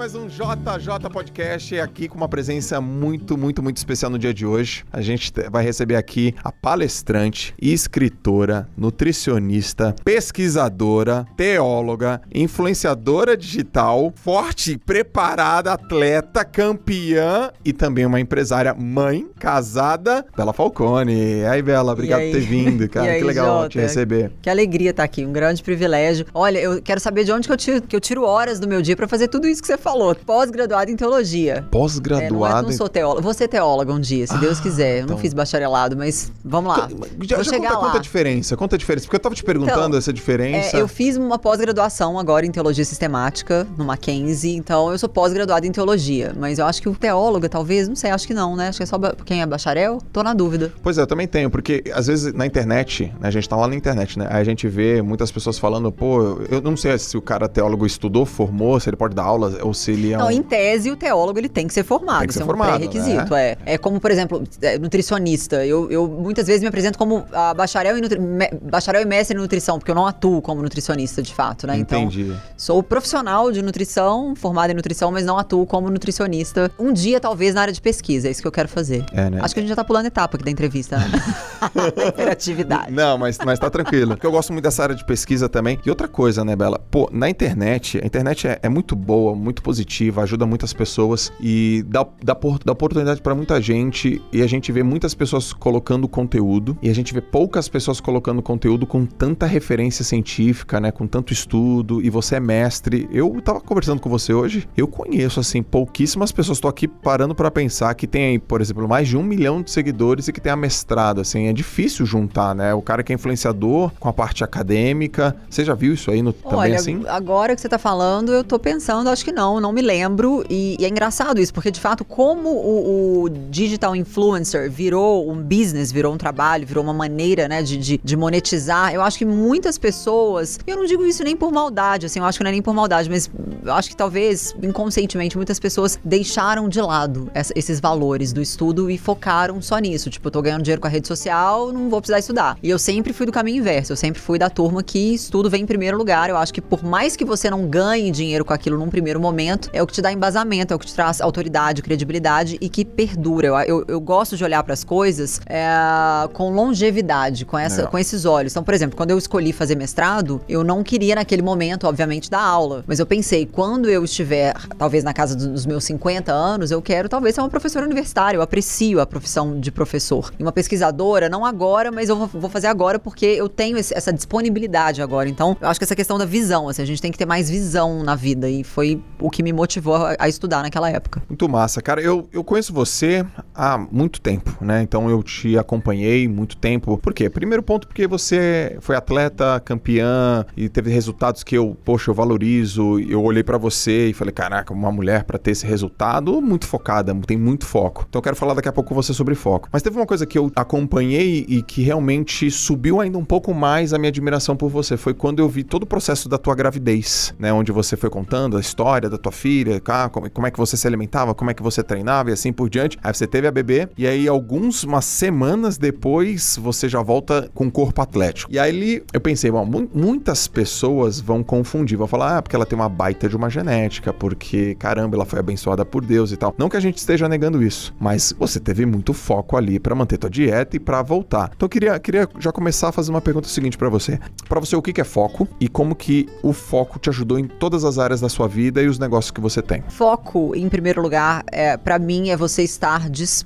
mais um JJ Podcast aqui com uma presença muito, muito, muito especial no dia de hoje. A gente vai receber aqui a palestrante, escritora, nutricionista, pesquisadora, teóloga, influenciadora digital, forte, preparada, atleta, campeã e também uma empresária, mãe, casada, Bela Falcone. E aí, Bela, obrigado por ter vindo, cara. Aí, que legal Jota? te receber. Que alegria estar aqui, um grande privilégio. Olha, eu quero saber de onde que eu tiro, que eu tiro horas do meu dia para fazer tudo isso que você falou. Pós-graduado em teologia. É, não, é, não sou teóloga. Vou ser teóloga um dia, se Deus Ah, quiser. Eu então. não fiz bacharelado, mas vamos lá. Já, Vou já chegar conta, lá. conta a diferença, conta a diferença. Porque eu tava te perguntando Então, essa diferença. É, eu fiz uma pós-graduação agora em teologia sistemática no Mackenzie, então eu sou pós-graduada em teologia. Mas eu acho que o teóloga, talvez, não sei, acho que não, né? Acho que é só quem é bacharel. Tô na dúvida. Pois é, eu também tenho, porque às vezes na internet, né, a gente tá lá na internet, né? Aí a gente vê muitas pessoas falando, pô, eu não sei se o cara teólogo estudou, formou, se ele pode dar aulas, ou se ele é Não, um... em tese, o teólogo ele tem que ser formado. Tem que ser isso formado, é um pré-requisito. É. é como, por exemplo, é, nutricionista. Eu, eu muitas vezes me apresento como ah, bacharel, em nutri- bacharel e mestre em nutrição, porque eu não atuo como nutricionista de fato, né? Entendi. Então, sou profissional de nutrição, formada em nutrição, mas não atuo como nutricionista. Um dia, talvez, na área de pesquisa. É isso que eu quero fazer. É, né? Acho que a gente já tá pulando etapa aqui da entrevista, né? da interatividade. Não, mas, mas tá tranquilo. Porque eu gosto muito dessa área de pesquisa também. E outra coisa, né, Bela? Pô, na internet, a internet é, é muito boa, muito positiva, ajuda muitas pessoas e dá, dá, dá oportunidade pra muita gente. E a gente vê muitas pessoas colocando conteúdo e a gente vê poucas pessoas colocando conteúdo com tanta referência científica, né? Com tanto estudo. E você é mestre. Eu tava conversando com você hoje, eu conheço, assim, pouquíssimas pessoas. Tô aqui parando pra pensar que tem aí, por exemplo, mais de um milhão de seguidores e que tem a mestrado, assim. É difícil juntar, né? O cara que é influenciador com a parte acadêmica. Você já viu isso aí no, também Olha, assim? agora que você tá falando, eu tô pensando, acho que não, não me lembro. E, e é engraçado isso, porque de fato, como o, o digital influencer virou um business, virou um trabalho, virou uma maneira, né, de, de, de monetizar, eu acho que muitas pessoas, eu não digo isso nem por maldade, assim, eu acho que não é nem por maldade, mas eu acho que talvez inconscientemente muitas pessoas deixaram de lado essa- esses valores do estudo e focaram só nisso. Tipo, eu tô ganhando dinheiro com a rede social, não vou precisar estudar. E eu sempre fui do caminho inverso, eu sempre fui da turma que estudo vem em primeiro lugar. Eu acho que por mais que você não ganhe dinheiro com aquilo num primeiro momento, é o que te dá embasamento, é o que te traz autoridade, credibilidade e que perdura. Eu, eu, eu gosto de olhar para as coisas é, com longevidade, com, essa, Legal. com esses olhos. Então, por exemplo, quando eu escolhi fazer mestrado, eu não queria naquele momento, obviamente, dar aula. Mas eu pensei, quando eu estiver, talvez na casa dos meus 50 anos, eu quero talvez ser uma professora universitária. Eu aprecio a profissão de professor. E uma pesquisadora, não agora, mas eu vou, vou fazer agora porque eu tenho esse- essa disponibilidade agora. Então, eu acho que essa questão da visão, assim, a gente tem que ter mais visão na vida. E foi o que me motivou a, a estudar naquela época. Muito massa, cara. Eu, eu conheço você há muito tempo, né? Então eu te acompanhei muito tempo. Por quê? Primeiro ponto, porque você foi atleta, campeã e teve resultados que eu, poxa, eu valorizo. Eu olhei pra você e falei, caraca, uma mulher pra ter esse resultado muito focada, tem muito foco. Então eu quero falar daqui a pouco com você sobre foco. Mas teve uma coisa que eu acompanhei e que realmente subiu ainda um pouco mais a minha admiração por você. Foi quando eu vi todo o processo da tua gravidez, né? Onde você foi contando a história da tua filha, como é que você se alimentava, como é que você treinava e assim por diante. Aí você teve a bebê e aí algumas umas semanas depois você já volta com corpo atlético. E aí eu pensei, bom, mu- muitas pessoas vão confundir, vão falar, ah, porque ela tem uma baita de uma genética, porque caramba, ela foi abençoada por Deus e tal. Não que a gente esteja negando isso, mas você teve muito foco ali pra manter tua dieta e pra voltar. Então eu queria, queria já começar a fazer uma pergunta seguinte pra você. Pra você, o que é foco e como que o foco te ajudou em todas as áreas da sua vida e os negócios que você tem? Foco, em primeiro lugar, é, para mim, é você estar disposto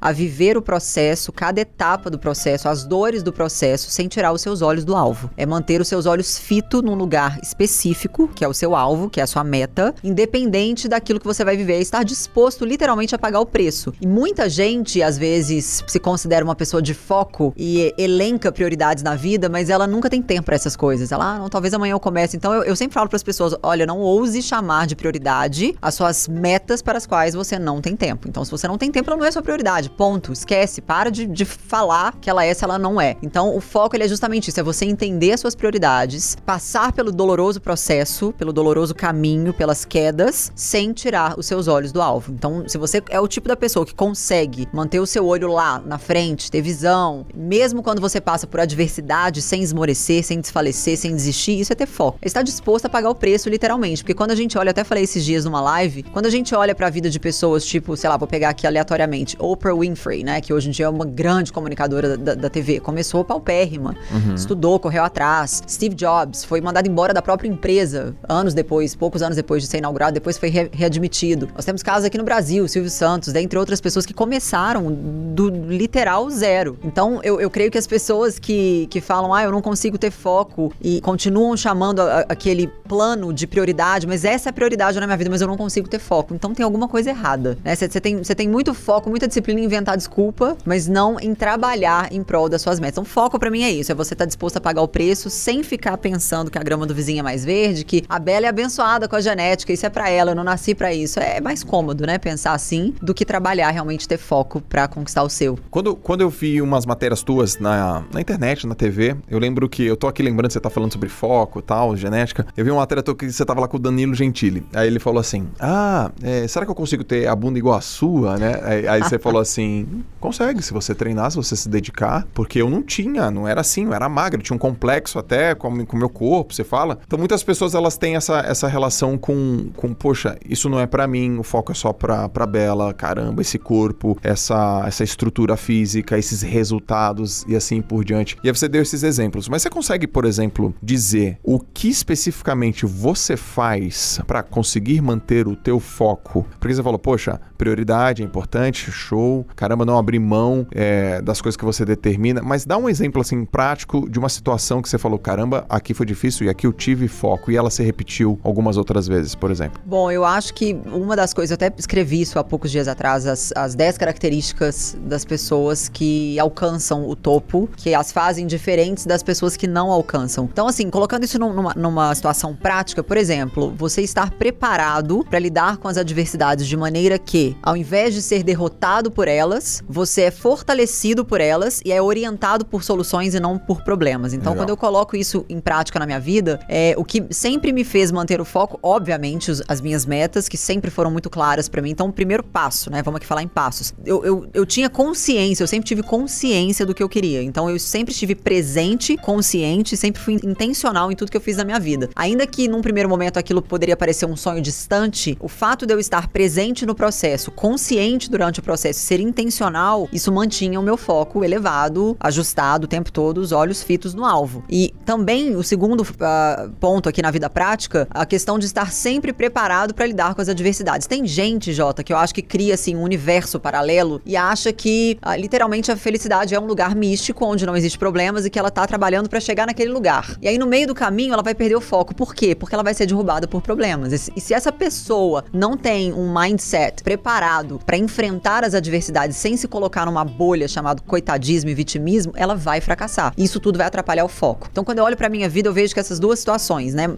a viver o processo, cada etapa do processo, as dores do processo, sem tirar os seus olhos do alvo. É manter os seus olhos fito num lugar específico, que é o seu alvo, que é a sua meta, independente daquilo que você vai viver, é estar disposto literalmente a pagar o preço. E muita gente, às vezes, se considera uma pessoa de foco e elenca prioridades na vida, mas ela nunca tem tempo para essas coisas. Ela, ah, não, talvez amanhã eu comece. Então eu, eu sempre falo para as pessoas: olha, não ouse chamar de prioridade as suas metas para as quais você não tem tempo. Então, se você não tem tempo, ela não é sua prioridade. Ponto. Esquece. Para de, de falar que ela é se ela não é. Então, o foco ele é justamente isso: é você entender as suas prioridades, passar pelo doloroso processo, pelo doloroso caminho, pelas quedas, sem tirar os seus olhos do alvo. Então, se você é o tipo da pessoa que consegue manter o seu olho lá na frente, ter visão, mesmo quando você passa por adversidade, sem esmorecer, sem desfalecer, sem desistir, isso é ter foco. Estar disposto a pagar o preço, literalmente. Porque quando a gente olha olha, até falei esses dias numa live, quando a gente olha para a vida de pessoas, tipo, sei lá, vou pegar aqui aleatoriamente, Oprah Winfrey, né, que hoje em dia é uma grande comunicadora da, da TV, começou paupérrima, uhum. estudou, correu atrás. Steve Jobs foi mandado embora da própria empresa anos depois, poucos anos depois de ser inaugurado, depois foi re readmitido. Nós temos casos aqui no Brasil, Silvio Santos, dentre outras pessoas que começaram do literal zero. Então, eu, eu creio que as pessoas que, que falam, ah, eu não consigo ter foco e continuam chamando a, a, aquele plano de prioridade, mas essa é a prioridade na minha vida, mas eu não consigo ter foco. Então tem alguma coisa errada. Você né? tem, tem muito foco, muita disciplina em inventar desculpa, mas não em trabalhar em prol das suas metas. Então, foco para mim é isso: é você estar tá disposto a pagar o preço sem ficar pensando que a grama do vizinho é mais verde, que a Bela é abençoada com a genética, isso é para ela, eu não nasci para isso. É mais cômodo, né? Pensar assim do que trabalhar realmente ter foco para conquistar o seu. Quando, quando eu vi umas matérias tuas na, na internet, na TV, eu lembro que eu tô aqui lembrando que você tá falando sobre foco tal, genética. Eu vi uma matéria tua que você tava lá com o Danilo Gentili. Aí ele falou assim: Ah, é, será que eu consigo ter a bunda igual a sua, né? Aí, aí você falou assim: consegue, se você treinar, se você se dedicar, porque eu não tinha, não era assim, eu era magra, tinha um complexo até com o meu corpo, você fala. Então muitas pessoas elas têm essa, essa relação com, com poxa, isso não é para mim, o foco é só pra, pra Bela, caramba, esse corpo, essa, essa estrutura física, esses resultados e assim por diante. E aí você deu esses exemplos. Mas você consegue, por exemplo, dizer o que especificamente você faz para conseguir manter o teu foco? Porque você falou, poxa, prioridade é importante, show, caramba, não abrir mão é, das coisas que você determina, mas dá um exemplo assim prático de uma situação que você falou, caramba, aqui foi difícil e aqui eu tive foco e ela se repetiu algumas outras vezes, por exemplo. Bom, eu acho que uma das coisas, eu até escrevi isso há poucos dias atrás, as, as 10 características das pessoas que alcançam o topo, que as fazem diferentes das pessoas que não alcançam. Então, assim, colocando isso numa, numa situação prática, por exemplo, você estar preparado para lidar com as adversidades de maneira que, ao invés de ser derrotado por elas, você é fortalecido por elas e é orientado por soluções e não por problemas. Então, Legal. quando eu coloco isso em prática na minha vida, é o que sempre me fez manter o foco, obviamente, os, as minhas metas, que sempre foram muito claras para mim. Então, o primeiro passo, né? Vamos aqui falar em passos. Eu, eu, eu tinha consciência, eu sempre tive consciência do que eu queria. Então, eu sempre estive presente, consciente, sempre fui intencional em tudo que eu fiz na minha vida. Ainda que num primeiro momento aquilo poderia parecer um sonho distante, o fato de eu estar presente no processo, consciente durante o processo, ser intencional, isso mantinha o meu foco elevado, ajustado o tempo todo, os olhos fitos no alvo. E também o segundo uh, ponto aqui na vida prática, a questão de estar sempre preparado para lidar com as adversidades. Tem gente, Jota, que eu acho que cria assim um universo paralelo e acha que uh, literalmente a felicidade é um lugar místico onde não existe problemas e que ela tá trabalhando para chegar naquele lugar. E aí no meio do caminho ela vai perder o foco. Por quê? Porque ela vai ser derrubada por problemas. E se essa pessoa não tem um mindset preparado para enfrentar as adversidades sem se colocar numa bolha chamado coitadismo e vitimismo, ela vai fracassar. Isso tudo vai atrapalhar o foco. Então, quando eu olho para minha vida, eu vejo que essas duas situações, né, uh,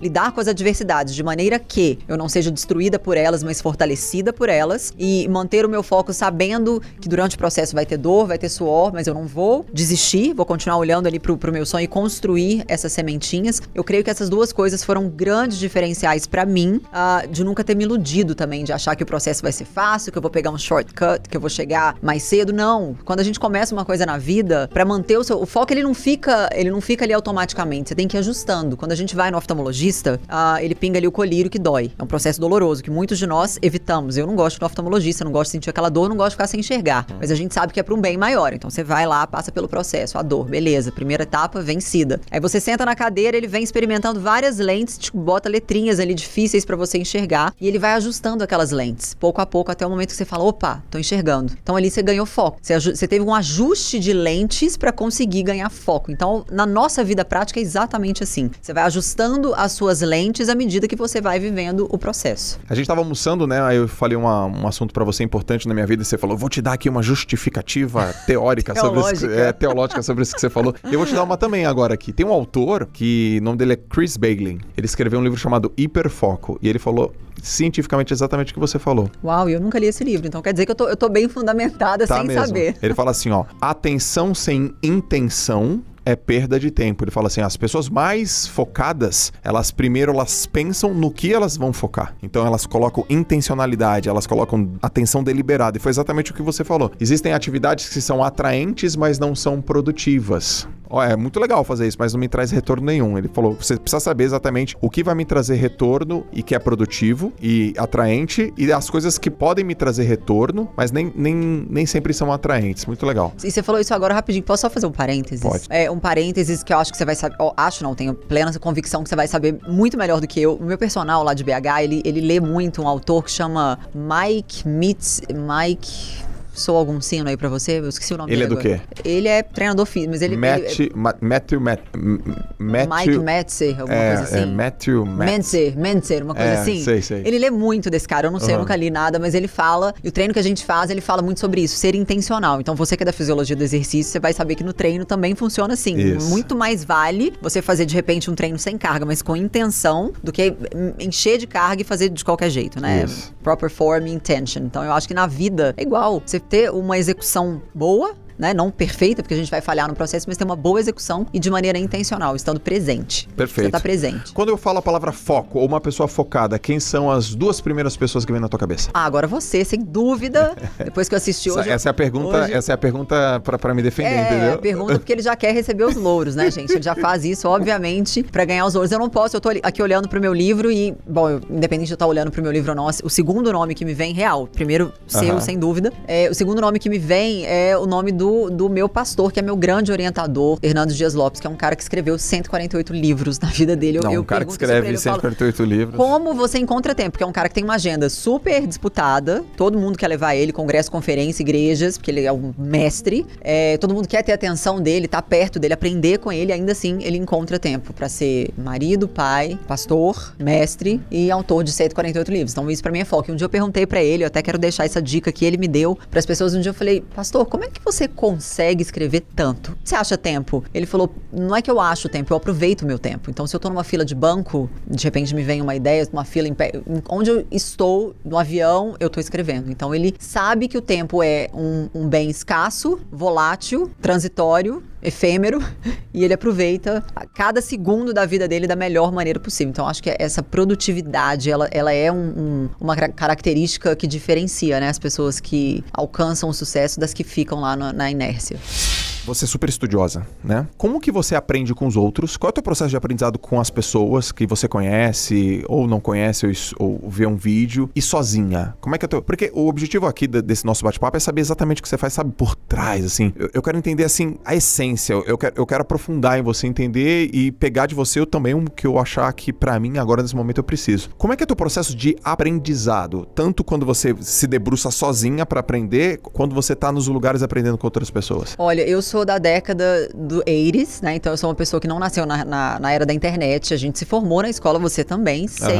lidar com as adversidades de maneira que eu não seja destruída por elas, mas fortalecida por elas, e manter o meu foco sabendo que durante o processo vai ter dor, vai ter suor, mas eu não vou desistir, vou continuar olhando ali pro, pro meu sonho e construir essas sementinhas. Eu creio que essas duas coisas foram grandes diferenciais para mim, uh, de nunca ter me iludido também, de achar que o processo vai ser fácil, que eu vou pegar um shortcut, que eu vou chegar mais cedo. Não. Quando a gente começa uma coisa na vida, para manter o seu. O foco ele não fica. Ele não fica ali automaticamente. Você tem que ir ajustando. Quando a gente vai no oftalmologista, uh, ele pinga ali o colírio que dói. É um processo doloroso que muitos de nós evitamos. Eu não gosto do oftalmologista, não gosto de sentir aquela dor, não gosto de ficar sem enxergar. Mas a gente sabe que é para um bem maior. Então você vai lá, passa pelo processo, a dor, beleza. Primeira etapa vencida. Aí você senta na cadeira, ele vem experimentando várias lentes, te bota letrinhas ali difíceis para você enxergar e ele vai ajustando aquelas lentes, pouco a pouco, até o momento que você fala: opa, tô enxergando. Então ali você ganhou foco. Você, você teve um ajuste de lentes para conseguir ganhar foco. Então, na nossa vida prática é exatamente assim. Você vai ajustando as suas lentes à medida que você vai vivendo o processo. A gente tava almoçando, né? Aí eu falei uma, um assunto para você importante na minha vida e você falou: vou te dar aqui uma justificativa teórica sobre isso, é, teológica sobre isso que você falou. Eu vou te dar uma também agora aqui. Tem um autor que o nome dele é Chris Bailey. Ele escreveu um livro chamado Hiperfoco e ele falou cientificamente exatamente o que você falou. Uau, eu nunca li esse livro, então quer dizer que eu tô, eu tô bem fundamentada tá sem mesmo. saber. Ele fala assim, ó, atenção sem intenção é perda de tempo. Ele fala assim: as pessoas mais focadas, elas primeiro elas pensam no que elas vão focar. Então elas colocam intencionalidade, elas colocam atenção deliberada. E foi exatamente o que você falou. Existem atividades que são atraentes, mas não são produtivas. Ó, é muito legal fazer isso, mas não me traz retorno nenhum. Ele falou: você precisa saber exatamente o que vai me trazer retorno e que é produtivo e atraente, e as coisas que podem me trazer retorno, mas nem, nem, nem sempre são atraentes. Muito legal. E você falou isso agora rapidinho. Posso só fazer um parênteses? Pode. É um parênteses que eu acho que você vai saber. acho não, tenho plena convicção que você vai saber muito melhor do que eu. O meu personal lá de BH, ele, ele lê muito um autor que chama Mike Mitz. Mike. Sou algum sino aí pra você? Eu esqueci o nome Ele é dele do agora. Ele é treinador físico, mas ele. ele Matt, Ma- Matthew, Matt, M- Mike Matthew, Metzer, alguma é, coisa é assim. Matthew, Matt, Menzer, Menzer, uma coisa É, assim. sei, sei. Ele lê muito desse cara, eu não sei, eu Aham. nunca li nada, mas ele fala, e o treino que a gente faz, ele fala muito sobre isso, ser intencional. Então você que é da fisiologia do exercício, você vai saber que no treino também funciona assim. Isso. Muito mais vale você fazer de repente um treino sem carga, mas com intenção, do que encher de carga e fazer de qualquer jeito, né? Isso. Proper form e intention. Então eu acho que na vida é igual. Você ter uma execução boa, né? Não perfeita, porque a gente vai falhar no processo, mas ter uma boa execução e de maneira intencional, estando presente. Perfeito. Você tá presente. Quando eu falo a palavra foco ou uma pessoa focada, quem são as duas primeiras pessoas que vem na tua cabeça? Ah, agora você, sem dúvida. Depois que eu assisti Essa, hoje. essa é a pergunta, hoje- essa é a pergunta pra me defender, É, entendeu? pergunta porque ele já quer receber os louros, né, gente? Ele já faz isso, obviamente, pra ganhar os louros. Eu não posso, eu tô aqui olhando pro meu livro e, bom, eu- independente de eu estar olhando pro meu livro ou não, o segundo nome que me vem, real, primeiro seu, Aham. sem dúvida, é, o segundo nome que me vem é o nome do, do meu pastor, que é meu grande orientador, Hernando Dias Lopes, que é um cara que escreveu 148 livros na vida dele. Eu, Não, eu um cara que escreve ele, eu falo, 148 livros. Como você encontra tempo? Porque é um cara que tem uma agenda super disputada. Todo mundo quer levar ele, congresso, conferência, igrejas, porque ele é um mestre. É, todo mundo quer ter atenção dele, tá perto dele, aprender com ele. Ainda assim, ele encontra tempo pra ser marido, pai, pastor, mestre e autor de 148 livros. Então, isso pra mim é foco. E um dia eu perguntei pra ele, eu até quero deixar essa dica que ele me deu pras pessoas. Um dia eu falei, pastor, como é que você consegue escrever tanto? Você acha tempo? Ele falou, não é que eu acho tempo, eu aproveito o meu tempo. Então, se eu tô numa fila de banco, de repente me vem uma ideia, uma fila em pé, onde eu estou, no avião, eu tô escrevendo. Então, ele sabe que o tempo é um, um bem escasso, volátil, transitório, efêmero, e ele aproveita cada segundo da vida dele da melhor maneira possível. Então, acho que essa produtividade, ela, ela é um- um- uma cara- característica que diferencia né, as pessoas que alcançam o sucesso das que ficam lá na inércia. Você é super estudiosa, né? Como que você aprende com os outros? Qual é o teu processo de aprendizado com as pessoas que você conhece ou não conhece ou, ou vê um vídeo e sozinha? Como é que é teu... Porque o objetivo aqui de- desse nosso bate-papo é saber exatamente o que você faz, sabe, por trás, assim. Eu, eu quero entender, assim, a essência. Eu, eu quero, eu quero aprofundar em você, entender e pegar de você também o que eu achar que pra mim agora nesse momento eu preciso. Como é que é o teu processo de aprendizado? Tanto quando você se debruça sozinha pra aprender, quando você tá nos lugares aprendendo com outras pessoas. Olha, eu sou da década do 80s, né? Então eu sou uma pessoa que não nasceu na, na, na era da internet. A gente se formou na escola, você também, sem.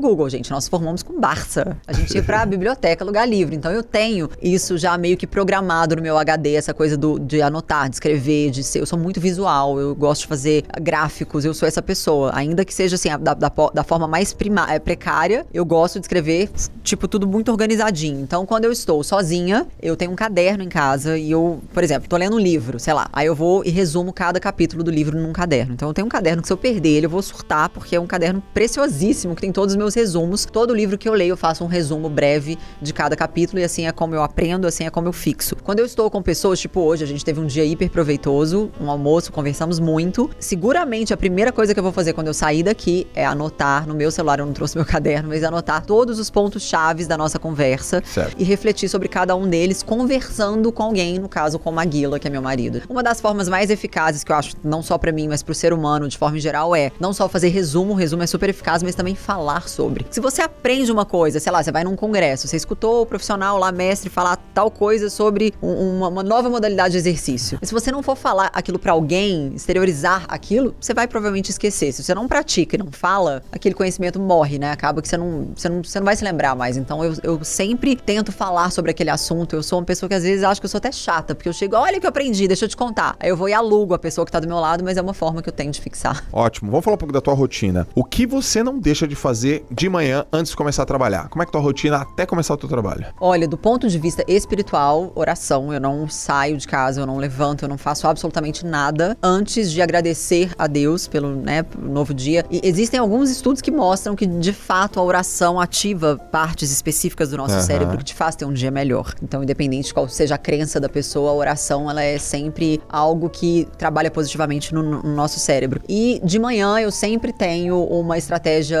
Google, gente. Nós formamos com Barça. A gente ia pra biblioteca, lugar livre. Então eu tenho isso já meio que programado no meu HD, essa coisa do, de anotar, de escrever, de ser. Eu sou muito visual, eu gosto de fazer gráficos, eu sou essa pessoa. Ainda que seja assim, da, da, da forma mais prima, é, precária, eu gosto de escrever, tipo, tudo muito organizadinho. Então, quando eu estou sozinha, eu tenho um caderno em casa e eu, por exemplo, tô lendo um livro, sei lá. Aí eu vou e resumo cada capítulo do livro num caderno. Então eu tenho um caderno que se eu perder ele, eu vou surtar, porque é um caderno preciosíssimo, que tem todos os meus resumos. Todo livro que eu leio, eu faço um resumo breve de cada capítulo e assim é como eu aprendo, assim é como eu fixo. Quando eu estou com pessoas, tipo hoje, a gente teve um dia hiper proveitoso, um almoço, conversamos muito. Seguramente a primeira coisa que eu vou fazer quando eu sair daqui é anotar no meu celular, eu não trouxe meu caderno, mas anotar todos os pontos chaves da nossa conversa Certo. e refletir sobre cada um deles, conversando com alguém, no caso com o Maguila, que é meu marido. Uma das formas mais eficazes que eu acho, não só pra mim, mas pro ser humano de forma em geral, é não só fazer resumo, o resumo é super eficaz, mas também falar sobre. Se você aprende uma coisa, sei lá, você vai num congresso, você escutou o profissional lá, mestre, falar tal coisa sobre um- uma, uma nova modalidade de exercício. E se você não for falar aquilo pra alguém, exteriorizar aquilo, você vai provavelmente esquecer. Se você não pratica e não fala, aquele conhecimento morre, né? Acaba que você não, você não, você não vai se lembrar mais. Então eu, eu sempre tento falar sobre aquele assunto. Eu sou uma pessoa que às vezes acha que eu sou até chata, porque eu chego, olha o que eu aprendi, deixa eu te contar. Aí eu vou e alugo a pessoa que tá do meu lado, mas é uma forma que eu tenho de fixar. Ótimo. Vamos falar um pouco da tua rotina. O que você não deixa de fazer de manhã antes de começar a trabalhar? Como é que é tua rotina até começar o teu trabalho? Olha, do ponto de vista espiritual, oração. Eu não saio de casa, eu não levanto, eu não faço absolutamente nada antes de agradecer a Deus pelo né, novo dia. E existem alguns estudos que mostram que, de fato, a oração ativa partes específicas do nosso uhum. cérebro que te faz ter um dia melhor. Então, independente de qual seja a crença da pessoa, a oração ela é sempre algo que trabalha positivamente no, no nosso cérebro. E de manhã eu sempre tenho uma estratégia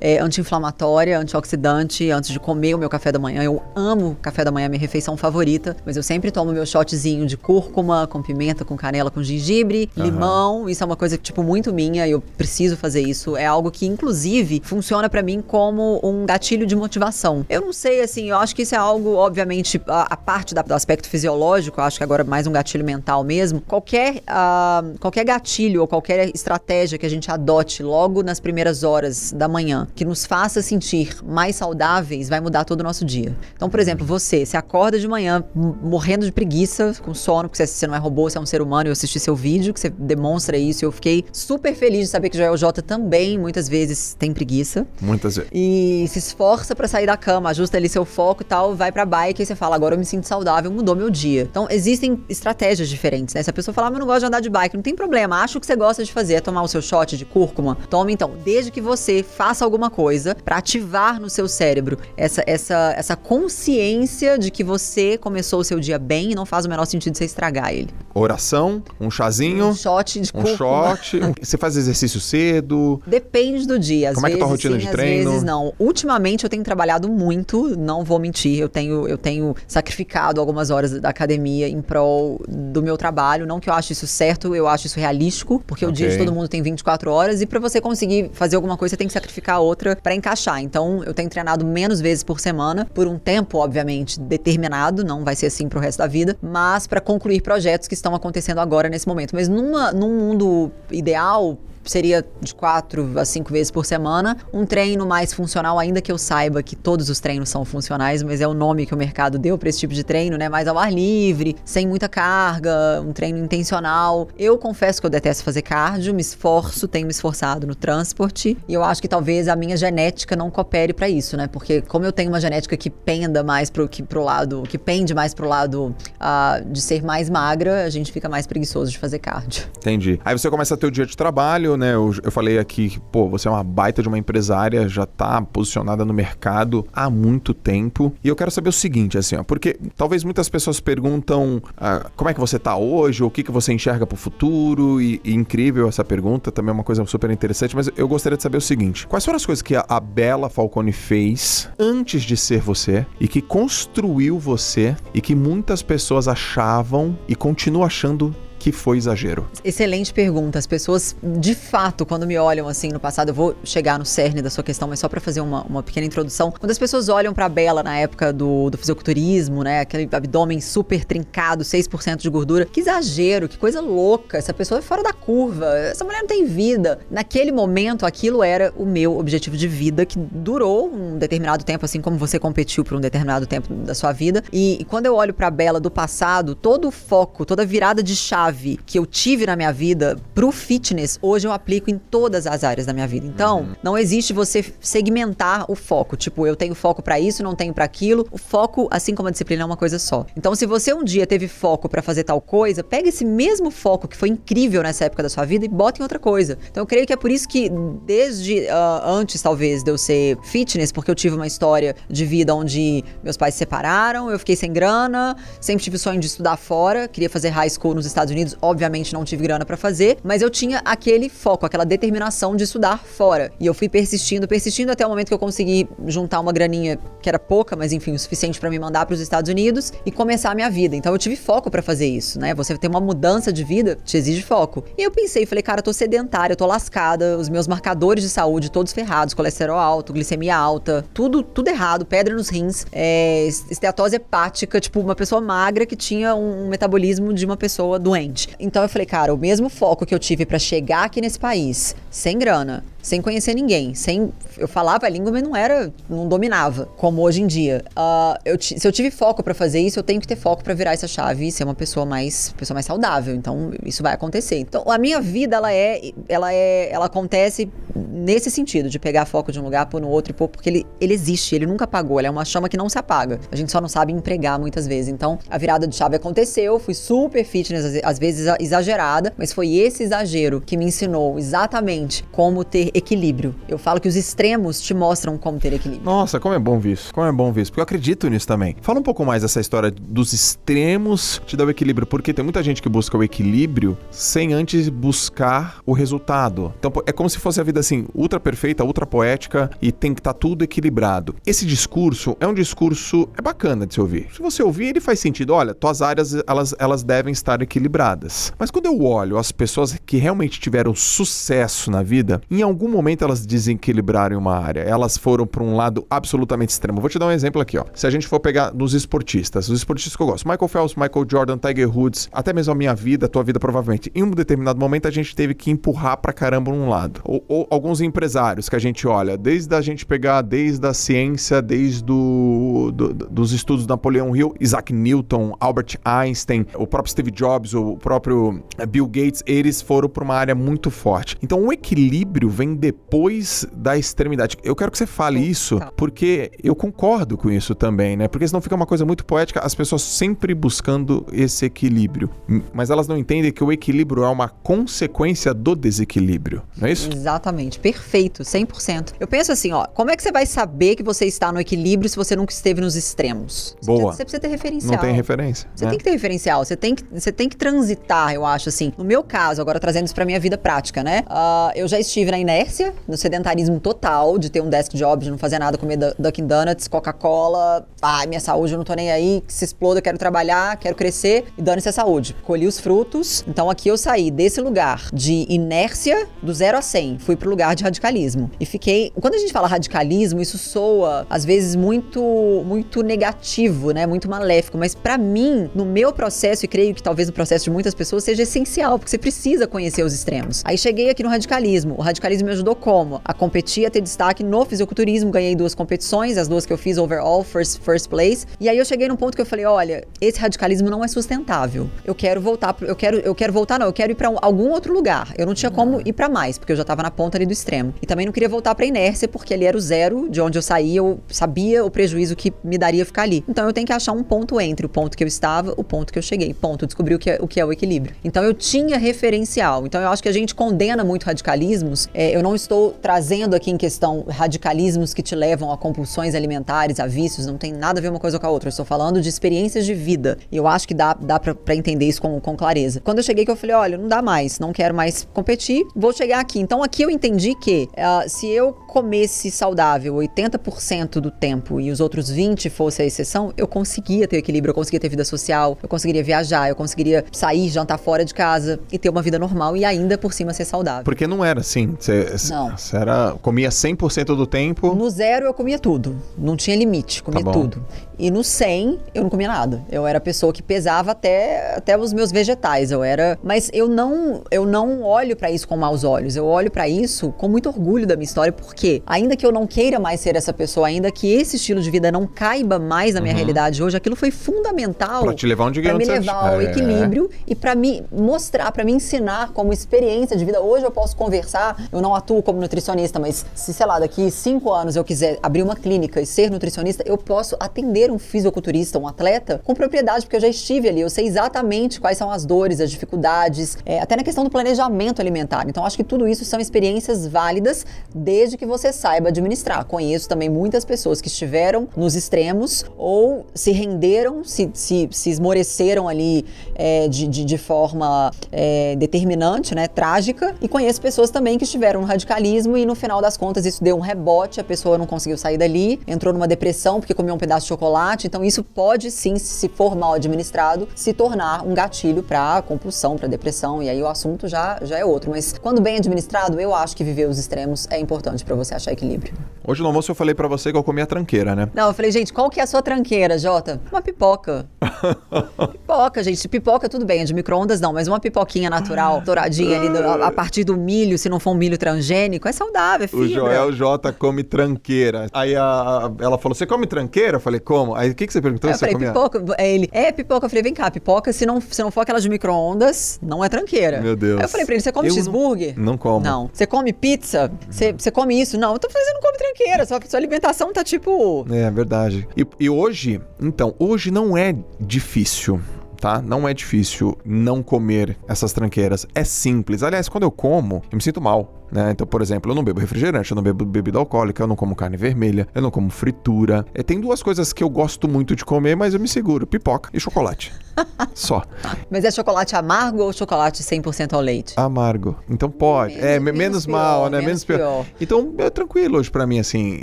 é, anti-inflamatória, antioxidante, antes de comer o meu café da manhã. Eu amo café da manhã, minha refeição favorita, mas eu sempre tomo meu shotzinho de cúrcuma, com pimenta, com canela, com gengibre, uhum. limão. Isso é uma coisa, tipo, muito minha, eu preciso fazer isso. É algo que, inclusive, funciona para mim como um gatilho de motivação. Eu não sei, assim, eu acho que isso é algo, obviamente, a, a parte da, do aspecto fisiológico, eu acho que agora é mais um gatilho mental mesmo. Qualquer, uh, qualquer gatilho ou qualquer estratégia que a gente adote logo nas primeiras horas da manhã, que nos faça sentir mais saudáveis, vai mudar todo o nosso dia. Então, por exemplo, você, se acorda de manhã morrendo de preguiça, com sono, porque você não é robô, você é um ser humano, eu assisti seu vídeo, que você demonstra isso, eu fiquei super feliz de saber que o Joel J também, muitas vezes, tem preguiça. Muitas vezes. E se esforça para sair da cama, ajusta ali seu foco e tal, vai pra bike e você fala, agora eu me sinto saudável, mudou meu dia. Então, existem estratégias diferentes, né? Se a pessoa falar, mas eu não gosto de andar de bike, não tem problema, acho que você gosta de fazer, é tomar o seu shot de cúrcuma, tome então, desde que você faça alguma coisa para ativar no seu cérebro essa, essa, essa consciência de que você começou o seu dia bem e não faz o menor sentido você estragar ele. Oração, um chazinho. Um shot de Um shot. você faz exercício cedo? Depende do dia. Às Como vezes, é que é a tua rotina sim, de treino? Às vezes não. Ultimamente eu tenho trabalhado muito, não vou mentir. Eu tenho, eu tenho sacrificado algumas horas da academia em prol do meu trabalho. Não que eu acho isso certo, eu acho isso realístico, porque okay. o dia de todo mundo tem 24 horas e para você conseguir fazer alguma coisa, você tem que sacrificar outra para encaixar. Então, eu tenho treinado menos vezes por semana, por um tempo, obviamente, determinado, não vai ser assim pro resto da vida, mas para concluir projetos que estão acontecendo agora nesse momento. Mas numa, num mundo ideal, seria de quatro a cinco vezes por semana. Um treino mais funcional, ainda que eu saiba que todos os treinos são funcionais, mas é o nome que o mercado deu para esse tipo de treino, né? Mais ao ar livre, sem muita carga, um treino intencional. Eu confesso que eu detesto fazer cardio, me esforço, tenho me esforçado no transporte e eu acho que talvez a minha genética não coopere para isso, né? Porque como eu tenho uma genética que penda mais pro, que, pro lado, que pende mais pro lado uh, de ser mais magra, a gente fica mais preguiçoso de fazer cardio. Entendi. Aí você começa a ter o dia de trabalho, né? Eu, eu falei aqui que, pô, você é uma baita de uma empresária, já tá posicionada no mercado há muito tempo. E eu quero saber o seguinte, assim, ó, porque talvez muitas pessoas perguntam ah, como é que você tá hoje, ou o que, que você enxerga pro futuro, e, e, incrível essa pergunta, também é uma coisa super interessante, mas eu gostaria de saber o seguinte: quais foram as coisas que a, a Bela Falcone fez antes de ser você e que construiu você e que muitas pessoas achavam e continuam achando que foi exagero? Excelente pergunta. As pessoas, de fato, quando me olham assim no passado, eu vou chegar no cerne da sua questão, mas só para fazer uma, uma pequena introdução. Quando as pessoas olham para Bela na época do, do fisiculturismo, né? Aquele abdômen super trincado, 6% de gordura. Que exagero, que coisa louca. Essa pessoa é fora da curva. Essa mulher não tem vida. Naquele momento, aquilo era o meu objetivo de vida, que durou um determinado tempo, assim como você competiu por um determinado tempo da sua vida. E, e quando eu olho pra Bela do passado, todo o foco, toda a virada de chave chave que eu tive na minha vida pro fitness, hoje eu aplico em todas as áreas da minha vida. Então, uhum. não existe você segmentar o foco. Tipo, eu tenho foco para isso, não tenho para aquilo. O foco, assim como a disciplina, é uma coisa só. Então, se você um dia teve foco para fazer tal coisa, pega esse mesmo foco que foi incrível nessa época da sua vida e bota em outra coisa. Então, eu creio que é por isso que, desde uh, antes, talvez, de eu ser fitness, porque eu tive uma história de vida onde meus pais se separaram, eu fiquei sem grana, sempre tive o sonho de estudar fora, queria fazer high school nos Estados Unidos Unidos, obviamente não tive grana para fazer, mas eu tinha aquele foco, aquela determinação de estudar fora. E eu fui persistindo, persistindo até o momento que eu consegui juntar uma graninha que era pouca, mas enfim, o suficiente para me mandar para os Estados Unidos e começar a minha vida. Então eu tive foco para fazer isso, né? Você ter uma mudança de vida te exige foco. E eu pensei, falei, cara, eu tô sedentária, eu tô lascada, os meus marcadores de saúde todos ferrados, colesterol alto, glicemia alta, tudo tudo errado, pedra nos rins, é, esteatose hepática, tipo uma pessoa magra que tinha um metabolismo de uma pessoa doente. Então eu falei, cara, o mesmo foco que eu tive para chegar aqui nesse país, sem grana, sem conhecer ninguém, sem eu falava a língua, mas não era, não dominava como hoje em dia. Uh, eu se eu tive foco para fazer isso, eu tenho que ter foco para virar essa chave e ser uma pessoa mais, pessoa mais saudável. Então isso vai acontecer. Então a minha vida ela é, ela é, ela acontece nesse sentido de pegar foco de um lugar pôr no outro e pôr porque ele, ele existe, ele nunca apagou, ele é uma chama que não se apaga. A gente só não sabe empregar muitas vezes. Então a virada de chave aconteceu, fui super fitness às vezes exagerada, mas foi esse exagero que me ensinou exatamente como ter equilíbrio. Eu falo que os extremos te mostram como ter equilíbrio. Nossa, como é bom ver isso. Como é bom ver isso. Porque eu acredito nisso também. Fala um pouco mais dessa história dos extremos te dar o equilíbrio. Porque tem muita gente que busca o equilíbrio sem antes buscar o resultado. Então é como se fosse a vida assim, ultra perfeita, ultra poética e tem que estar tá tudo equilibrado. Esse discurso é um discurso é bacana de se ouvir. Se você ouvir, ele faz sentido. Olha, tuas áreas elas, elas devem estar equilibradas. Mas quando eu olho as pessoas que realmente tiveram sucesso na vida, em algum momento elas desequilibraram uma área. Elas foram para um lado absolutamente extremo. Vou te dar um exemplo aqui, ó. Se a gente for pegar nos esportistas, os esportistas que eu gosto, Michael Phelps, Michael Jordan, Tiger Woods, até mesmo a minha vida, a tua vida provavelmente, em um determinado momento a gente teve que empurrar para caramba um lado. Ou, ou, alguns empresários que a gente olha, desde a gente pegar desde a ciência, desde do, do, dos estudos do Napoleão Hill, Isaac Newton, Albert Einstein, o próprio Steve Jobs, o próprio Bill Gates, eles foram para uma área muito forte. Então o equilíbrio vem depois da extremidade. Eu quero que você fale isso, porque eu concordo com isso também, né? Porque senão fica uma coisa muito poética, as pessoas sempre buscando esse equilíbrio. Mas elas não entendem que o equilíbrio é uma consequência do desequilíbrio, não é isso? Exatamente, perfeito, 100%. Eu penso assim, ó, como é que você vai saber que você está no equilíbrio se você nunca esteve nos extremos? Boa. Você precisa, você precisa ter referencial. Não tem referência. Você né? tem que ter referencial, você tem que, você tem que transitar, eu acho assim. No meu caso, agora trazendo isso pra minha vida prática, né? Uh, eu já estive na inércia, no sedentarismo total, de ter um desk job, de não fazer nada, comer Dunkin' Donuts, Coca-Cola. Ai, minha saúde, eu não tô nem aí, que se exploda, quero trabalhar, quero crescer e dane-se a saúde. Colhi os frutos. Então aqui eu saí desse lugar de inércia, do zero a 100, fui pro lugar de radicalismo. E fiquei. Quando a gente fala radicalismo, isso soa, às vezes, muito, muito negativo, né? Muito maléfico. Mas para mim, no meu processo, e creio que talvez no processo de muitas pessoas, seja essencial, porque você precisa conhecer os extremos. Aí cheguei aqui no radicalismo. O radicalismo me ajudou como? A competir, a ter destaque no fisiculturismo. Ganhei duas competições, as duas que eu fiz overall, first, first place. E aí eu cheguei num ponto que eu falei: olha, esse radicalismo não é sustentável. Eu quero voltar, eu quero, eu quero voltar, não, eu quero ir para algum outro lugar. Eu não tinha como ir para mais, porque eu já tava na ponta ali do extremo. E também não queria voltar pra inércia, porque ali era o zero de onde eu saía, eu sabia o prejuízo que me daria ficar ali. Então eu tenho que achar um ponto entre o ponto que eu estava, o ponto que eu cheguei. Ponto, descobri o que é o, que é o equilíbrio. Então eu tinha referencial. Então eu acho que a gente condena muito radicalismos. É, eu não estou trazendo aqui em questão radicalismos que te levam a compulsões alimentares, a vícios, não tem nada a ver uma coisa com a outra. Eu estou falando de experiências de vida. E eu acho que dá, dá para entender isso com, com clareza. Quando eu cheguei que eu falei, olha, não dá mais, não quero mais competir, vou chegar aqui. Então aqui eu entendi que uh, se eu comesse saudável 80% do tempo e os outros 20 fosse a exceção, eu conseguia ter equilíbrio, eu conseguia ter vida social, eu conseguiria viajar, eu conseguiria sair, jantar fora de casa e ter uma vida normal e ainda por cima ser saudável. Porque não era assim. Você, não. Você era, comia 100% do tempo. No zero eu comia tudo. Não tinha limite, comia tá tudo. E no 100 eu não comia nada. Eu era a pessoa que pesava até, até os meus vegetais. Eu era, mas eu não eu não olho para isso com maus olhos. Eu olho para isso com muito orgulho da minha história, porque ainda que eu não queira mais ser essa pessoa, ainda que esse estilo de vida não caiba mais na minha uhum. realidade hoje, aquilo foi fundamental para te levar onde para me levar ao é. equilíbrio e para me mostrar, para me ensinar como experiência de vida. Hoje eu posso conversar. Eu não atuo como nutricionista, mas se sei lá daqui cinco anos eu quiser abrir uma clínica e ser nutricionista, eu posso atender um fisiculturista, um atleta, com propriedade, porque eu já estive ali, eu sei exatamente quais são as dores, as dificuldades, é, até na questão do planejamento alimentar. Então, acho que tudo isso são experiências válidas desde que você saiba administrar. Conheço também muitas pessoas que estiveram nos extremos ou se renderam, se, se, se esmoreceram ali é, de, de, de, forma é, determinante, né, trágica, e conheço pessoas também que estiveram no radicalismo e no final das contas isso deu um rebote, a pessoa não conseguiu sair dali, entrou numa depressão porque comeu um pedaço de chocolate chocolate. Então, isso pode sim, se for mal administrado, se tornar um gatilho para compulsão, para depressão. E aí o assunto já, já é outro. Mas quando bem administrado, eu acho que viver os extremos é importante para você achar equilíbrio. Hoje no almoço eu falei pra você que eu comia tranqueira, né? Não, eu falei, gente, qual que é a sua tranqueira, Jota? Uma pipoca. pipoca, gente. Pipoca, tudo bem, é de micro-ondas não, mas uma pipoquinha natural, douradinha ali, do- a, a partir do milho, se não for um milho transgênico, é saudável, é O fibra. Joel J come tranqueira. Aí a- a- ela falou: Você come tranqueira? Eu falei: Como? Aí o que, que você perguntou? Eu você falei, comia? pipoca. Aí ele, é pipoca. Eu falei, vem cá, pipoca, se não, se não for aquela de micro-ondas, não é tranqueira. Meu Deus. Aí eu falei pra ele, você come Eu não- cheeseburger? não como. Não. Você come pizza? Você, você come isso? Não. Eu você não come tranqueira, sua, sua alimentação tá tipo... É verdade. E, e hoje, então, hoje não é difícil. Tá? Não é difícil não comer essas tranqueiras. É simples. Aliás, quando eu como, eu me sinto mal. Né? Então, por exemplo, eu não bebo refrigerante, eu não bebo bebida alcoólica, eu não como carne vermelha, eu não como fritura. É, tem duas coisas que eu gosto muito de comer, mas eu me seguro: pipoca e chocolate. Só. Mas é chocolate amargo ou chocolate 100% ao leite? Amargo. Então pode. é, me- Menos- menos, menos mal, pior, né? menos Menos pior. pior. Então, é tranquilo hoje pra mim, assim.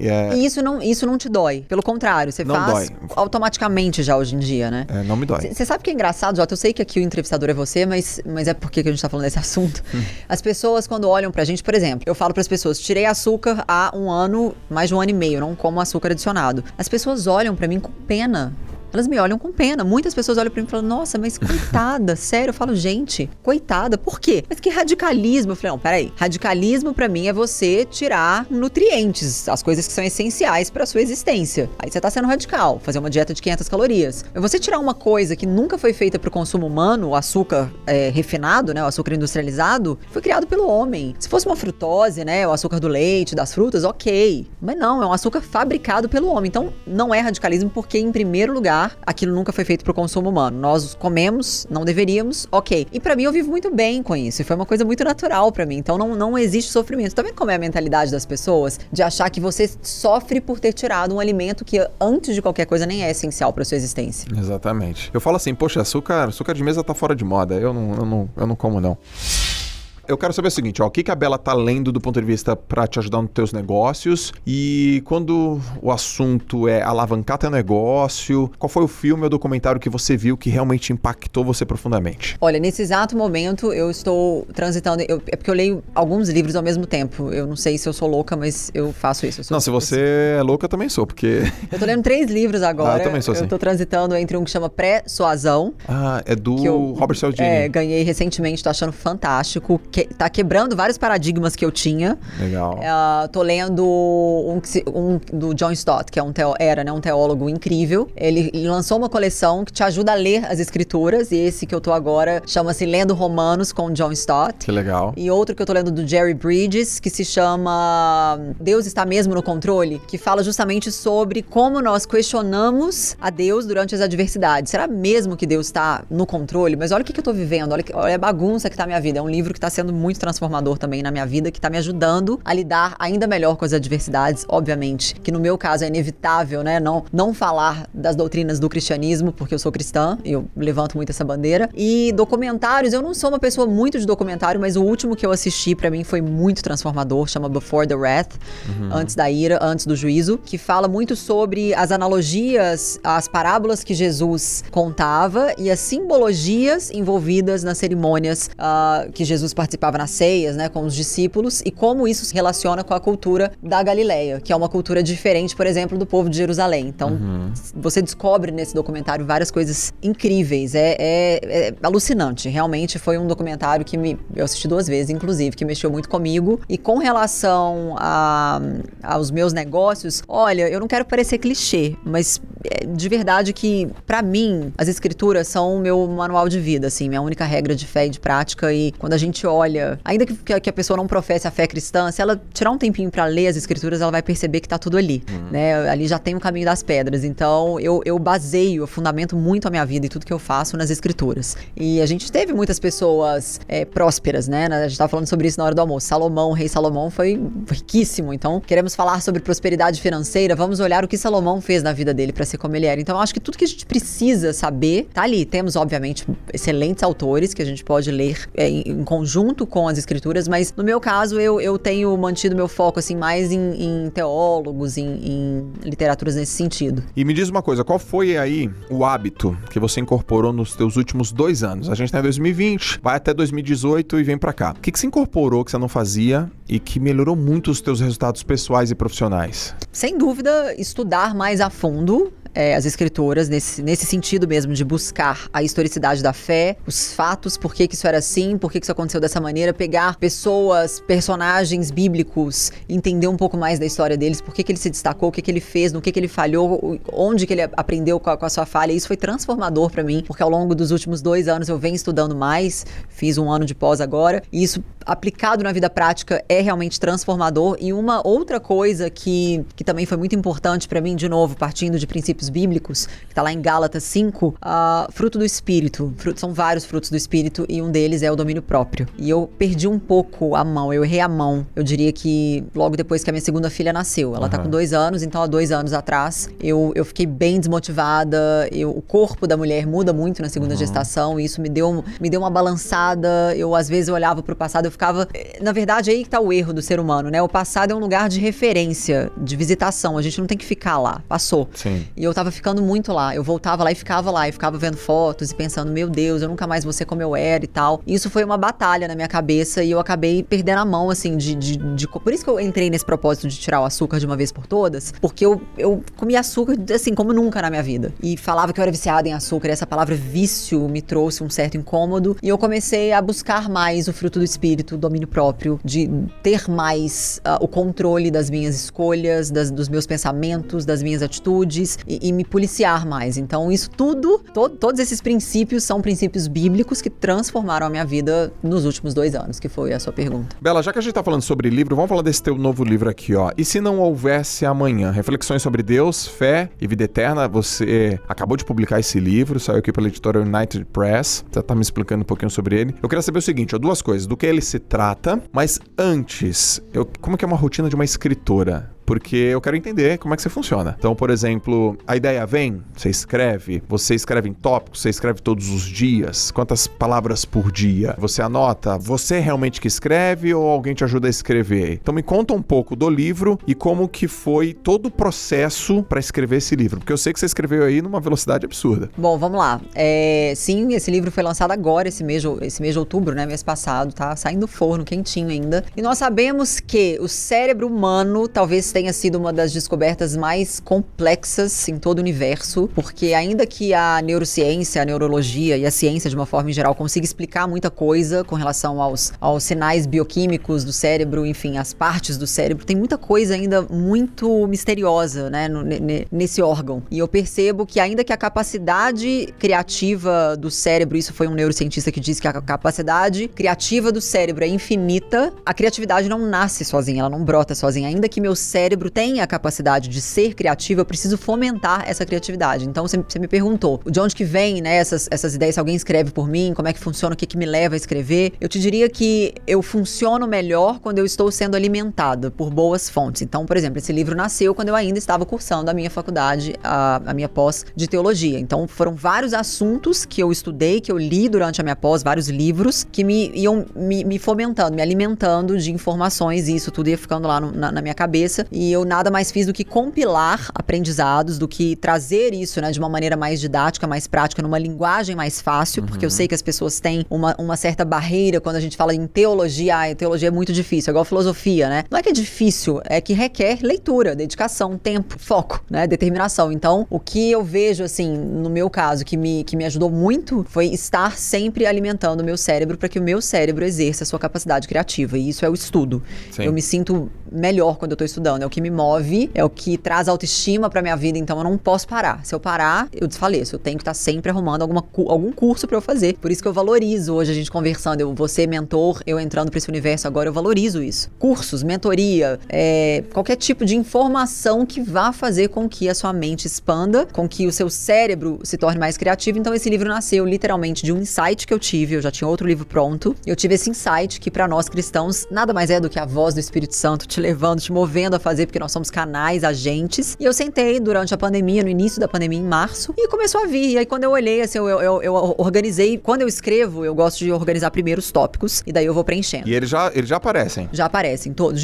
É, E isso não, isso não te dói. Pelo contrário, você Não faz dói. automaticamente já hoje em dia, né? é, não me dói. Você sabe que é engraçado, Jota? Eu sei que aqui o entrevistador é você, mas, mas é porque que a gente tá falando desse assunto. Hum. As pessoas, quando olham pra gente, por exemplo, eu falo pras pessoas, tirei açúcar há um ano, mais de um ano e meio, não como açúcar adicionado. As pessoas olham pra mim com pena. Elas me olham com pena. Muitas pessoas olham pra mim e falam, nossa, mas coitada, sério. Eu falo, gente, coitada, por quê? Mas que radicalismo? Eu falei, não, peraí. Radicalismo pra mim é você tirar nutrientes, as coisas que são essenciais pra sua existência. Aí você tá sendo radical, fazer uma dieta de 500 calorias. Mas você tirar uma coisa que nunca foi feita pro consumo humano, o açúcar é, refinado, né, o açúcar industrializado, foi criado pelo homem. Se fosse uma frutose, né, o açúcar do leite, das frutas, ok. Mas não, é um açúcar fabricado pelo homem. Então não é radicalismo porque, em primeiro lugar, aquilo nunca foi feito pro consumo humano. Nós comemos, não deveríamos, ok. E pra mim eu vivo muito bem com isso. E foi uma coisa muito natural pra mim. Então não, não existe sofrimento. Tá vendo como é a mentalidade das pessoas? De achar que você sofre por ter tirado um alimento que antes de qualquer coisa nem é essencial pra sua existência. Exatamente. Eu falo assim, poxa, açúcar, açúcar de mesa tá fora de moda. Eu não, eu não, eu não como, não. Eu quero saber o seguinte, ó, o que, que a Bela tá lendo do ponto de vista pra te ajudar nos teus negócios e quando o assunto é alavancar teu negócio, qual foi o filme ou documentário que você viu que realmente impactou você profundamente? Olha, nesse exato momento eu estou transitando. eu- é porque eu leio alguns livros ao mesmo tempo. Eu não sei se eu sou louca, mas eu faço isso. Não, se você é louca, eu também sou, porque... Eu tô lendo três livros agora. Ah, eu também sou assim. Eu tô transitando entre um que chama Pré-Suazão. Ah, é do eu Robert Cialdini. É, ganhei recentemente, tô achando fantástico. Que, tá quebrando vários paradigmas que eu tinha. Legal. É, tô lendo um, um do John Stott, que é um teo- era né, um teólogo incrível. Ele, lançou uma coleção que te ajuda a ler as escrituras. E esse que eu tô agora chama-se Lendo Romanos com John Stott. Que legal. E outro que eu tô lendo do Jerry Bridges, que se chama Deus está mesmo no controle, que fala justamente sobre como nós questionamos a Deus durante as adversidades. Será mesmo que Deus está no controle? Mas olha o que, que eu tô vivendo, olha, olha a bagunça que tá a minha vida. É um livro que tá sendo muito transformador também na minha vida, que tá me ajudando a lidar ainda melhor com as adversidades, obviamente. Que no meu caso é inevitável, né? Não, não falar das doutrinas do cristianismo, porque eu sou cristã, e eu levanto muito essa bandeira. E documentários, eu não sou uma pessoa muito de documentário, mas o último que eu assisti pra mim foi muito transformador, chama Before the Wrath, antes da ira, antes do juízo, que fala muito sobre as analogias, as parábolas que Jesus contava e as simbologias envolvidas nas cerimônias ah, que Jesus participava nas ceias, né, com os discípulos e como isso se relaciona com a cultura da Galileia, que é uma cultura diferente, por exemplo, do povo de Jerusalém. Então, você descobre nesse documentário várias coisas incríveis. É, é- é alucinante. Realmente foi um documentário que me, eu assisti duas vezes, inclusive, que mexeu muito comigo. E com relação a- aos meus negócios, olha, eu não quero parecer clichê, mas é de verdade que, pra mim, as escrituras são o meu manual de vida, assim, minha única regra de fé e de prática. E quando a gente olha, ainda que, que a- pessoa não professe a fé cristã, se ela tirar um tempinho pra ler as escrituras, ela vai perceber que tá tudo ali, né? Ali já tem o caminho das pedras. Então, eu, eu baseio, eu fundamento muito a minha vida e tudo que eu faço nas escrituras. E a gente teve muitas pessoas é, prósperas, né? A gente tava falando sobre isso na hora do almoço. Salomão, o rei Salomão, foi riquíssimo. Então, queremos falar sobre prosperidade financeira, vamos olhar o que Salomão fez na vida dele pra ser como ele era. Então, eu acho que tudo que a gente precisa saber tá ali. Temos, obviamente, excelentes autores que a gente pode ler é, em, em conjunto junto com as escrituras, mas no meu caso eu, eu tenho mantido meu foco assim mais em, em teólogos, em, em literaturas nesse sentido. E me diz uma coisa, qual foi aí o hábito que você incorporou nos teus últimos dois anos? A gente tá em 2020, vai até 2018 e vem para cá. O que, que se incorporou que você não fazia e que melhorou muito os teus resultados pessoais e profissionais? Sem dúvida, estudar mais a fundo é, as escritoras nesse, nesse sentido mesmo, de buscar a historicidade da fé, os fatos, por que, que isso era assim, por que, que isso aconteceu dessa maneira, pegar pessoas, personagens bíblicos, entender um pouco mais da história deles, por que, que ele se destacou, o que, que ele fez, no que, que ele falhou, onde que ele aprendeu com a, com a sua falha. Isso foi transformador para mim, porque ao longo dos últimos dois anos eu venho estudando mais, fiz um ano de pós agora, e isso aplicado na vida prática é realmente transformador. E uma outra coisa que, que também foi muito importante para mim, de novo, partindo de princípios bíblicos, que está lá em Gálatas 5, uh, fruto do espírito. Fruto, são vários frutos do espírito e um deles é o domínio próprio. E eu perdi um pouco a mão, eu errei a mão. Eu diria que logo depois que a minha segunda filha nasceu. Ela uhum. tá com dois anos, então há dois anos atrás eu, eu fiquei bem desmotivada. Eu, o corpo da mulher muda muito na segunda uhum. gestação e isso me deu, me deu uma balançada. Eu, às vezes, eu olhava pro passado, eu ficava. Na verdade, aí que tá o erro do ser humano, né? O passado é um lugar de referência, de visitação. A gente não tem que ficar lá. Passou. Sim. E eu tava ficando muito lá. Eu voltava lá e ficava lá. E ficava vendo fotos e pensando, meu Deus, eu nunca mais vou ser como eu era e tal. E isso foi uma batalha na minha cabeça e eu acabei perdendo a mão, assim, de, de, de. Por isso que eu entrei nesse propósito de tirar o açúcar de uma vez por todas. Porque eu, eu comia açúcar, assim, como nunca na minha vida. E falava que eu era viciada em açúcar. E essa palavra vício me trouxe um certo incômodo. E eu comecei a buscar mais o fruto do espírito, o domínio próprio, de ter mais uh, o controle das minhas escolhas, das, dos meus pensamentos, das minhas atitudes e, e me policiar mais. Então, isso tudo, to, todos esses princípios são princípios bíblicos que transformaram a minha vida nos últimos dois anos, que foi a sua pergunta. Bela, já que a gente tá falando sobre livro, vamos falar desse teu novo livro aqui, ó. E se não houvesse amanhã? Reflexões sobre Deus, fé e vida eterna. Você acabou de publicar esse livro, saiu aqui pela editora United Press. Você tá me explicando um pouquinho sobre ele. Eu queria saber o seguinte, ó, duas coisas. Do que ele se trata, mas antes, eu, como que é uma rotina de uma escritora? Porque eu quero entender como é que você funciona. Então, por exemplo, a ideia vem, você escreve, você escreve em tópicos, você escreve todos os dias, quantas palavras por dia você anota, você realmente que escreve ou alguém te ajuda a escrever? Então me conta um pouco do livro e como que foi todo o processo para escrever esse livro, porque eu sei que você escreveu aí numa velocidade absurda. Bom, vamos lá. É, sim, esse livro foi lançado agora, esse mês, esse mês de outubro, né, mês passado, tá saindo do forno, quentinho ainda. E nós sabemos que o cérebro humano talvez tenha sido uma das descobertas mais complexas em todo o universo, porque ainda que a neurociência, a neurologia e a ciência de uma forma em geral consiga explicar muita coisa com relação aos, aos sinais bioquímicos do cérebro, enfim, as partes do cérebro, tem muita coisa ainda muito misteriosa, né, no, nesse órgão. E eu percebo que ainda que a capacidade criativa do cérebro, isso foi um neurocientista que disse que a capacidade criativa do cérebro é infinita, a criatividade não nasce sozinha, ela não brota sozinha. Ainda que meu cérebro cérebro tem a capacidade de ser criativo, eu preciso fomentar essa criatividade. Então você, me perguntou de onde que vem né, essas, essas ideias, se alguém escreve por mim, como é que funciona, o que, que me leva a escrever. Eu te diria que eu funciono melhor quando eu estou sendo alimentada por boas fontes. Então, por exemplo, esse livro nasceu quando eu ainda estava cursando a minha faculdade, a, a minha pós de teologia. Então foram vários assuntos que eu estudei, que eu li durante a minha pós, vários livros, que me iam me, me fomentando, me alimentando de informações e isso tudo ia ficando lá no, na, na minha cabeça. E eu nada mais fiz do que compilar aprendizados, do que trazer isso, né, de uma maneira mais didática, mais prática, numa linguagem mais fácil, uhum. porque eu uhum. sei que as pessoas têm uma, uma certa barreira quando a gente fala em teologia. Ah, teologia é muito difícil, é igual filosofia, né? Não é que é difícil, é que requer leitura, dedicação, tempo, foco, né, determinação. Então, o que eu vejo, assim, no meu caso, que me, que me ajudou muito foi estar sempre alimentando o meu cérebro para que o meu cérebro exerça a sua capacidade criativa. E isso é o estudo. Sim. Eu me sinto melhor quando eu tô estudando o que me move, é o que traz autoestima pra minha vida, então eu não posso parar. Se eu parar, eu desfaleço. Eu tenho que estar tá sempre arrumando alguma, algum curso para eu fazer. Por isso que eu valorizo hoje a gente conversando. Eu ser mentor, eu entrando pra esse universo agora, eu valorizo isso. Cursos, mentoria, é, qualquer tipo de informação que vá fazer com que a sua mente expanda, com que o seu cérebro se torne mais criativo. Então esse livro nasceu literalmente de um insight que eu tive. Eu já tinha outro livro pronto. Eu tive esse insight que para nós cristãos nada mais é do que a voz do Espírito Santo te levando, te movendo a fazer porque nós somos canais, agentes. E eu sentei durante a pandemia, no início da pandemia, em março, e começou a vir. E aí, quando eu olhei, assim, eu, eu, eu organizei. Quando eu escrevo, eu gosto de organizar primeiro os tópicos, e daí eu vou preenchendo. E eles já, eles já aparecem? Já aparecem, todos.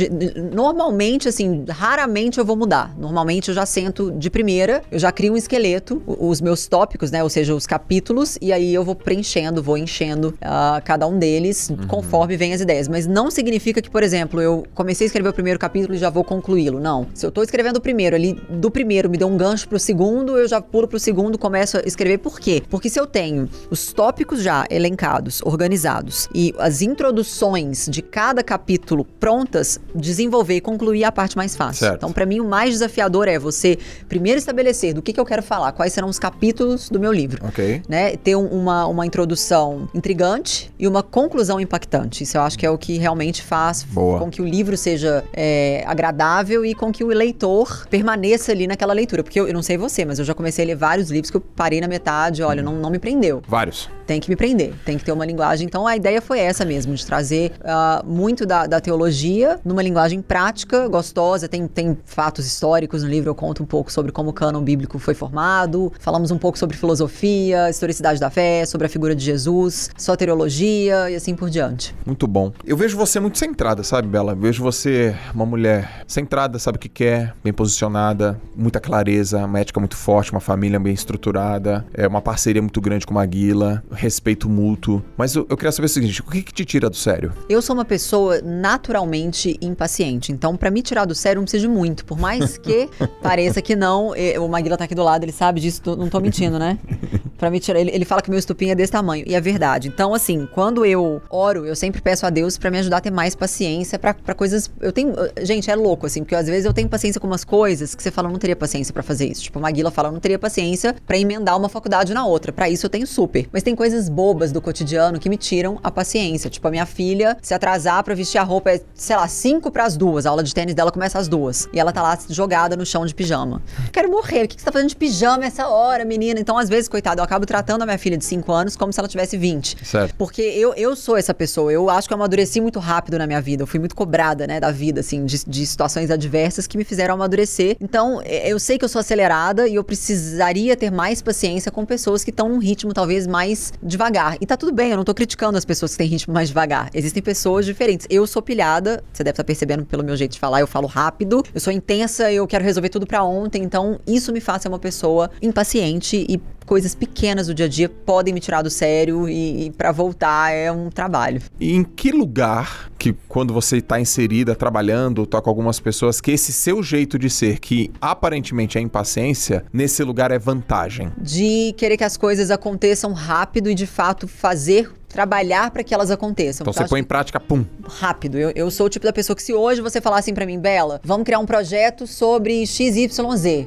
Normalmente, assim, raramente eu vou mudar. Normalmente eu já sento de primeira, eu já crio um esqueleto, os meus tópicos, né? Ou seja, os capítulos, e aí eu vou preenchendo, vou enchendo uh, cada um deles uhum. conforme vem as ideias. Mas não significa que, por exemplo, eu comecei a escrever o primeiro capítulo e já vou concluí-lo. Não. Se eu tô escrevendo o primeiro, ali do primeiro me deu um gancho pro segundo, eu já pulo pro segundo, começo a escrever. Por quê? Porque se eu tenho os tópicos já elencados, organizados e as introduções de cada capítulo prontas, desenvolver e concluir a parte mais fácil. Certo. Então, para mim, o mais desafiador é você primeiro estabelecer do que, que eu quero falar, quais serão os capítulos do meu livro. Ok. Né? Ter um, uma, uma introdução intrigante e uma conclusão impactante. Isso eu acho que é o que realmente faz Boa. com que o livro seja é, agradável e com que o leitor permaneça ali naquela leitura. Porque eu, eu, não sei você, mas eu já comecei a ler vários livros que eu parei na metade, olha, hum. não, não me prendeu. Vários. Tem que me prender, tem que ter uma linguagem. Então a ideia foi essa mesmo, de trazer uh, muito da, da, teologia numa linguagem prática, gostosa. Tem, tem fatos históricos no livro, eu conto um pouco sobre como o cânon bíblico foi formado. Falamos um pouco sobre filosofia, historicidade da fé, sobre a figura de Jesus, soteriologia e assim por diante. Muito bom. Eu vejo você muito centrada, sabe, Bela? Eu vejo você uma mulher centrada, sabe o que quer, bem posicionada, muita clareza, uma ética muito forte, uma família bem estruturada, é uma parceria muito grande com a Maguila, respeito mútuo. Mas eu, eu queria saber o seguinte: o que, que te tira do sério? Eu sou uma pessoa naturalmente impaciente. Então, para me tirar do sério, não precisa de muito. Por mais que pareça que não, o Maguila tá aqui do lado, ele sabe disso, não tô mentindo, né? Pra me tirar. Ele, ele fala que meu estupim é desse tamanho. E é verdade. Então, assim, quando eu oro, eu sempre peço a Deus para me ajudar a ter mais paciência para coisas. Eu tenho. Gente, é louco, assim, porque às vezes eu tenho paciência com umas coisas que você fala, eu não teria paciência para fazer isso. Tipo, a Maguila fala, eu não teria paciência para emendar uma faculdade na outra. Para isso eu tenho super. Mas tem coisas bobas do cotidiano que me tiram a paciência. Tipo, a minha filha se atrasar para vestir a roupa é, sei lá, cinco para as duas. A aula de tênis dela começa às duas. E ela tá lá jogada no chão de pijama. Quero morrer. O que você tá fazendo de pijama essa hora, menina? Então, às vezes, coitado, eu acabo tratando a minha filha de 5 anos como se ela tivesse 20. Certo. Porque eu, eu sou essa pessoa. Eu acho que eu amadureci muito rápido na minha vida. Eu fui muito cobrada, né, da vida, assim, de, de situações adversas que me fizeram amadurecer. Então, é, eu sei que eu sou acelerada e eu precisaria ter mais paciência com pessoas que estão num ritmo talvez mais devagar. E tá tudo bem, eu não tô criticando as pessoas que têm ritmo mais devagar. Existem pessoas diferentes. Eu sou pilhada, você deve estar percebendo pelo meu jeito de falar, eu falo rápido, eu sou intensa, eu quero resolver tudo para ontem. Então, isso me faz ser uma pessoa impaciente e coisas pequenas do dia a dia podem me tirar do sério e, e para voltar é um trabalho. E em que lugar que quando você está inserida, trabalhando, tá com algumas pessoas, que esse seu jeito de ser, que aparentemente é impaciência, nesse lugar é vantagem? De querer que as coisas aconteçam rápido e de fato fazer trabalhar para que elas aconteçam. Então você põe em prática, pum. Rápido. Eu, eu sou o tipo da pessoa que se hoje você falar assim para mim, Bela, vamos criar um projeto sobre XYZ,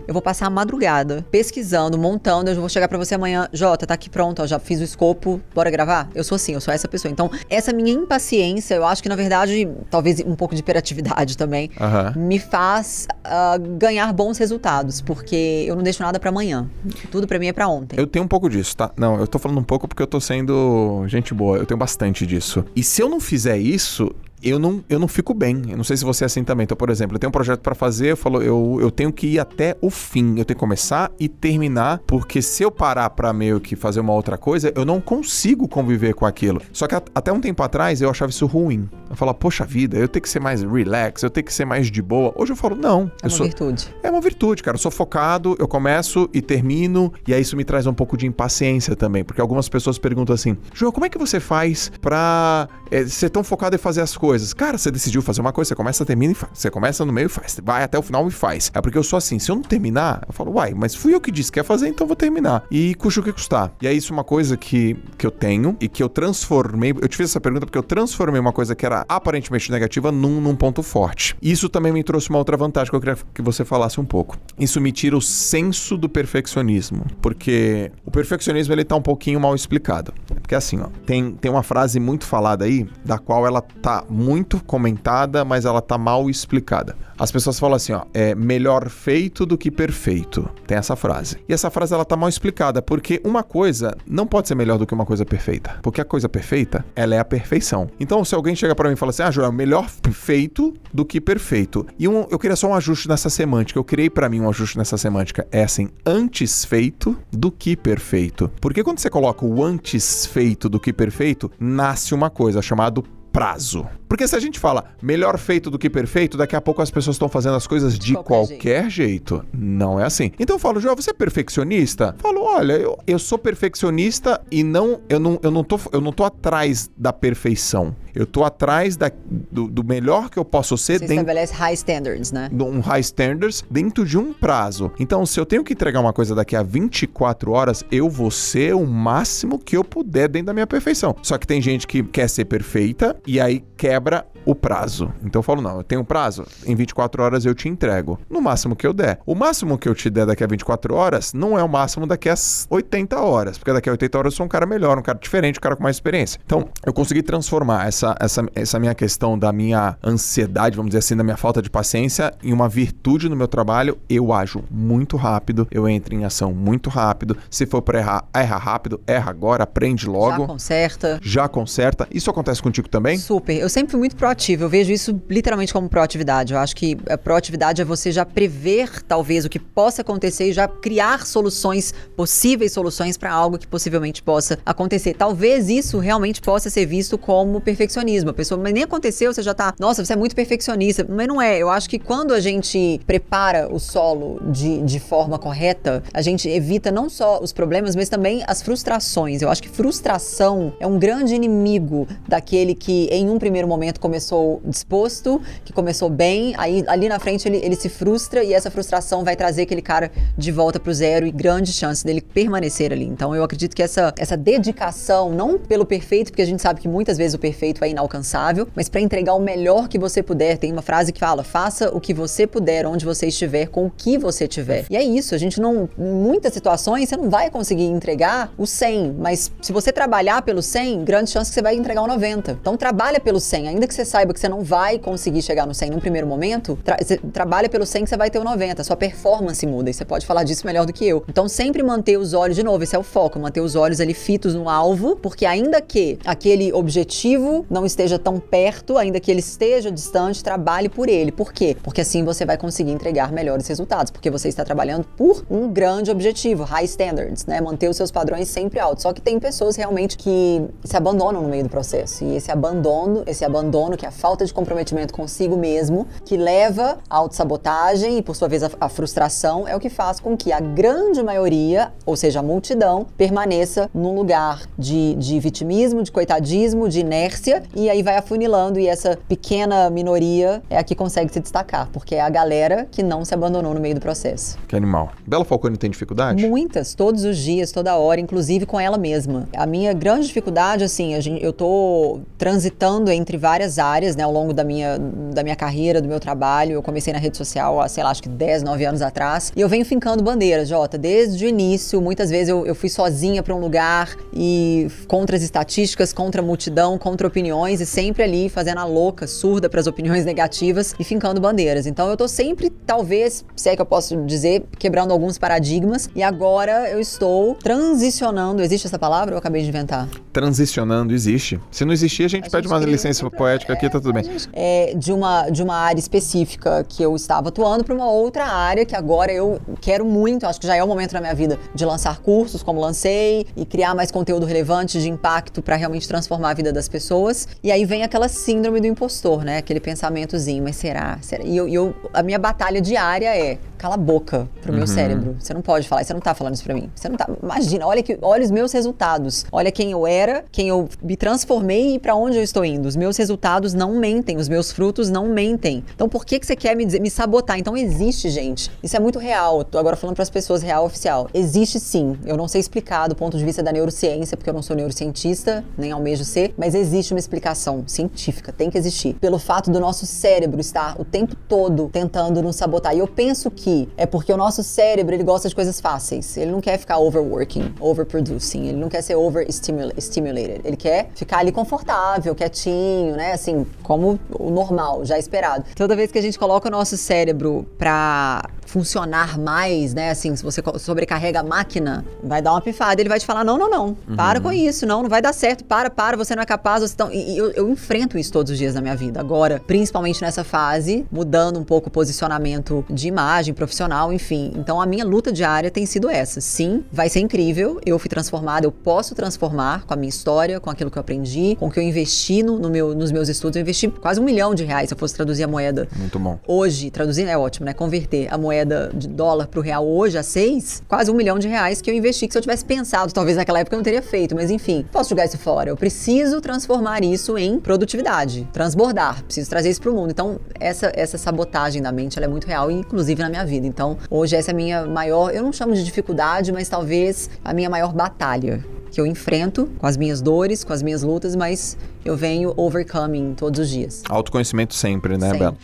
eu vou passar a madrugada pesquisando, montando, eu vou chegar para você amanhã, Jota, tá aqui pronto, ó, já fiz o escopo, bora gravar? Eu sou assim, eu sou essa pessoa. Então, essa minha impaciência, eu acho que na verdade, talvez um pouco de hiperatividade também, uhum. me faz uh, ganhar bons resultados, porque eu não deixo nada para amanhã. Tudo para mim é para ontem. Eu tenho um pouco disso, tá? Não, eu tô falando um pouco porque eu tô sendo gente boa. Eu tenho bastante disso. E se eu não fizer isso, eu não, eu não fico bem. Eu não sei se você é assim também. Então, por exemplo, eu tenho um projeto para fazer, eu falo, eu, eu tenho que ir até o fim. Eu tenho que começar e terminar, porque se eu parar para meio que fazer uma outra coisa, eu não consigo conviver com aquilo. Só que a, até um tempo atrás eu achava isso ruim. Eu falava, poxa vida, eu tenho que ser mais relax, eu tenho que ser mais de boa. Hoje eu falo, não. É uma sou... virtude. É uma virtude, cara. Eu sou focado, eu começo e termino, e aí isso me traz um pouco de impaciência também, porque algumas pessoas perguntam assim, João, como é que você faz pra é, ser tão focado em fazer as coisas? Cara, você decidiu fazer uma coisa, você começa, termina e faz. Você começa no meio e faz. Vai até o final e faz. É porque eu sou assim, se eu não terminar, eu falo, uai, mas fui eu que disse que ia fazer, então vou terminar. E custa o que custar. E é isso uma coisa que, que eu tenho e que eu transformei. Eu te fiz essa pergunta porque eu transformei uma coisa que era aparentemente negativa num, num ponto forte. Isso também me trouxe uma outra vantagem que eu queria que você falasse um pouco. Isso me tira o senso do perfeccionismo. Porque o perfeccionismo ele tá um pouquinho mal explicado. Porque assim, ó, tem, tem uma frase muito falada aí, da qual ela tá muito comentada, mas ela tá mal explicada. As pessoas falam assim, ó, é melhor feito do que perfeito. Tem essa frase. E essa frase ela tá mal explicada, porque uma coisa não pode ser melhor do que uma coisa perfeita. Porque a coisa perfeita, ela é a perfeição. Então, se alguém chega para mim e fala assim: "Ah, Joel, melhor feito do que perfeito". E um, eu queria só um ajuste nessa semântica. Eu criei para mim um ajuste nessa semântica. É assim, antes feito do que perfeito. Porque quando você coloca o antes feito do que perfeito, nasce uma coisa chamada prazo. Porque se a gente fala melhor feito do que perfeito, daqui a pouco as pessoas estão fazendo as coisas de, qualquer, qualquer jeito. jeito. Não é assim. Então eu falo, João, você é perfeccionista? Falo, olha, eu, eu sou perfeccionista e não eu, não, eu, não tô, eu não tô atrás da perfeição. Eu tô atrás da, do, do melhor que eu posso ser Você dentro. estabelece high standards, né? Um high standards dentro de um prazo. Então, se eu tenho que entregar uma coisa daqui a 24 horas, eu vou ser o máximo que eu puder dentro da minha perfeição. Só que tem gente que quer ser perfeita e aí palabra o prazo. Então eu falo, não, eu tenho um prazo, em 24 horas eu te entrego. No máximo que eu der. O máximo que eu te der daqui a 24 horas não é o máximo daqui a 80 horas, porque daqui a 80 horas eu sou um cara melhor, um cara diferente, um cara com mais experiência. Então, eu consegui transformar essa, essa, essa minha questão da minha ansiedade, vamos dizer assim, da minha falta de paciência, em uma virtude no meu trabalho. Eu ajo muito rápido, eu entro em ação muito rápido. Se for para errar, erra rápido, erra agora, aprende logo. Já conserta. Já conserta. Isso acontece contigo também? Super. Eu sempre fui muito proativo proativo. Eu vejo isso literalmente como proatividade. Eu acho que a proatividade é você já prever, talvez, o que possa acontecer e já criar soluções, possíveis soluções para algo que possivelmente possa acontecer. Talvez isso realmente possa ser visto como perfeccionismo. A pessoa, mas nem aconteceu, você já tá, nossa, você é muito perfeccionista. Mas não é. Eu acho que quando a gente prepara o solo de, de forma correta, a gente evita não só os problemas, mas também as frustrações. Eu acho que frustração é um grande inimigo daquele que, em um primeiro momento, começou começou disposto, que começou bem, aí ali na frente ele, ele se frustra e essa frustração vai trazer aquele cara de volta pro zero e grande chance dele permanecer ali. Então eu acredito que essa, essa dedicação, não pelo perfeito, porque a gente sabe que muitas vezes o perfeito é inalcançável, mas para entregar o melhor que você puder. Tem uma frase que fala: faça o que você puder, onde você estiver, com o que você tiver. E é isso, a gente não. Em muitas situações você não vai conseguir entregar o 100, mas se você trabalhar pelo 100, grande chance que você vai entregar o 90. Então trabalha pelo 100, ainda que você saiba que você não vai conseguir chegar no 100 num primeiro momento, tra você trabalha pelo 100 que você vai ter o 90. Sua performance muda e você pode falar disso melhor do que eu. Então, sempre manter os olhos, de novo, esse é o foco, manter os olhos ali fitos no alvo, porque ainda que aquele objetivo não esteja tão perto, ainda que ele esteja distante, trabalhe por ele. Por quê? Porque assim você vai conseguir entregar melhores resultados, porque você está trabalhando por um grande objetivo, high standards, né? Manter os seus padrões sempre altos. Só que tem pessoas realmente que se abandonam no meio do processo. E esse abandono, esse abandono que a falta de comprometimento consigo mesmo, que leva à autossabotagem e, por sua vez, a frustração, é o que faz com que a grande maioria, ou seja, a multidão, permaneça num lugar de, de vitimismo, de coitadismo, de inércia, e aí vai afunilando, e essa pequena minoria é a que consegue se destacar, porque é a galera que não se abandonou no meio do processo. Que animal. Bela Falcone tem dificuldade? Muitas, todos os dias, toda hora, inclusive com ela mesma. A minha grande dificuldade, assim, eu tô transitando entre várias áreas áreas, né, ao longo da minha, da minha carreira, do meu trabalho. Eu comecei na rede social há, sei lá, acho que 10, 9 anos atrás. E eu venho fincando bandeiras, Jota, desde o início. Muitas vezes eu, eu fui sozinha para um lugar e contra as estatísticas, contra a multidão, contra opiniões e sempre ali fazendo a louca, surda para as opiniões negativas e fincando bandeiras. Então eu tô sempre, talvez, se é que eu posso dizer, quebrando alguns paradigmas. E agora eu estou transicionando. Existe essa palavra ou eu acabei de inventar? Transicionando existe. Se não existir, a gente a pede gente uma licença poética aqui tá tudo bem. É, de, uma, de uma área específica que eu estava atuando para uma outra área que agora eu quero muito, acho que já é o momento na minha vida de lançar cursos, como lancei, e criar mais conteúdo relevante de impacto para realmente transformar a vida das pessoas. E aí vem aquela síndrome do impostor, né? Aquele pensamentozinho, mas será? será? E eu, eu, a minha batalha diária é cala a boca pro meu uhum. cérebro. Você não pode falar, você não tá falando isso pra mim. Você não tá. Imagina, olha que, olha os meus resultados. Olha quem eu era, quem eu me transformei e para onde eu estou indo. Os meus resultados não mentem, os meus frutos não mentem. Então por que, que você quer me, dizer, me sabotar? Então existe, gente. Isso é muito real. tô agora falando para as pessoas real oficial. Existe sim. Eu não sei explicar do ponto de vista da neurociência, porque eu não sou neurocientista, nem almejo ser, mas existe uma explicação científica, tem que existir. Pelo fato do nosso cérebro estar o tempo todo tentando nos sabotar. E eu penso que é porque o nosso cérebro, ele gosta de coisas fáceis. Ele não quer ficar overworking, overproducing, ele não quer ser overstimulated. Ele quer ficar ali confortável, quietinho, né? Assim, como o normal, já esperado. Toda vez que a gente coloca o nosso cérebro pra funcionar mais, né? Assim, se você sobrecarrega a máquina, vai dar uma pifada. Ele vai te falar: não, não, não, para com isso, não, não vai dar certo, para, para, você não é capaz. Você tão... E eu, eu enfrento isso todos os dias da minha vida. Agora, principalmente nessa fase, mudando um pouco o posicionamento de imagem profissional, enfim. Então, a minha luta diária tem sido essa. Sim, vai ser incrível. Eu fui transformada, eu posso transformar com a minha história, com aquilo que eu aprendi, com o que eu investi no, no meu, nos meus estudos. Eu investi quase um milhão de reais se eu fosse traduzir a moeda. Muito bom. Hoje, traduzir é ótimo, né? Converter a moeda moeda de dólar para o real hoje a seis, quase um milhão de reais que eu investi, que se eu tivesse pensado, talvez naquela época eu não teria feito, mas enfim, posso jogar isso fora. Eu preciso transformar isso em produtividade, transbordar, preciso trazer isso para o mundo. Então, essa, essa sabotagem da mente, ela é muito real, inclusive na minha vida. Então, hoje essa é a minha maior, eu não chamo de dificuldade, mas talvez a minha maior batalha que eu enfrento com as minhas dores, com as minhas lutas, mas eu venho overcoming todos os dias. Autoconhecimento sempre, né, Sempre. Bela?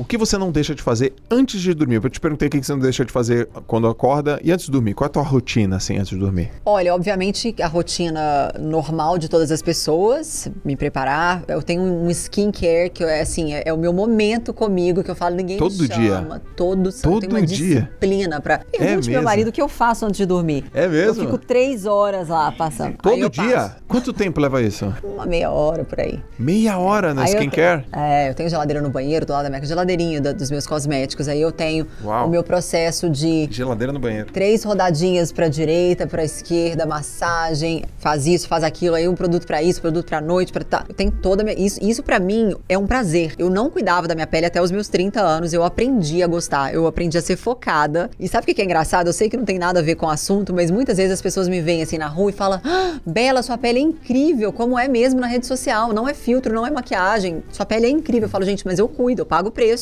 O que você não deixa de fazer antes de dormir? Eu te perguntei o que você não deixa de fazer quando acorda e antes de dormir. Qual é a tua rotina, assim, antes de dormir? Olha, obviamente a rotina normal de todas as pessoas, me preparar. Eu tenho um skincare que é assim, é, é o meu momento comigo, que eu falo, ninguém Todo me dia? chama. Todo santo. Todo uma dia? disciplina pra. Pergunte É pro meu mesmo? marido o que eu faço antes de dormir. É mesmo? Eu fico três horas lá passando. Todo eu dia? passo Quanto tempo leva isso? Uma meia hora por aí. Meia hora na Aí eu skincare? tenho- é, eu tenho geladeira no banheiro, do lado da minha da- dos meus cosméticos. Aí eu tenho Uau. o meu processo de Geladeira no banheiro. três rodadinhas para direita, para esquerda, massagem, faz isso, faz aquilo, aí um produto para isso, produto para noite, para tá. Eu tenho toda a minha isso, isso para mim é um prazer. Eu não cuidava da minha pele até os meus 30 anos, eu aprendi a gostar, eu aprendi a ser focada. E sabe o que que é engraçado? Eu sei que não tem nada a ver com o assunto, mas muitas vezes as pessoas me veem assim na rua e falam: ah, "Bela, sua pele é incrível, como é mesmo na rede social, não é filtro, não é maquiagem. Sua pele é incrível". Eu falo: "Gente, mas eu cuido, eu pago o preço".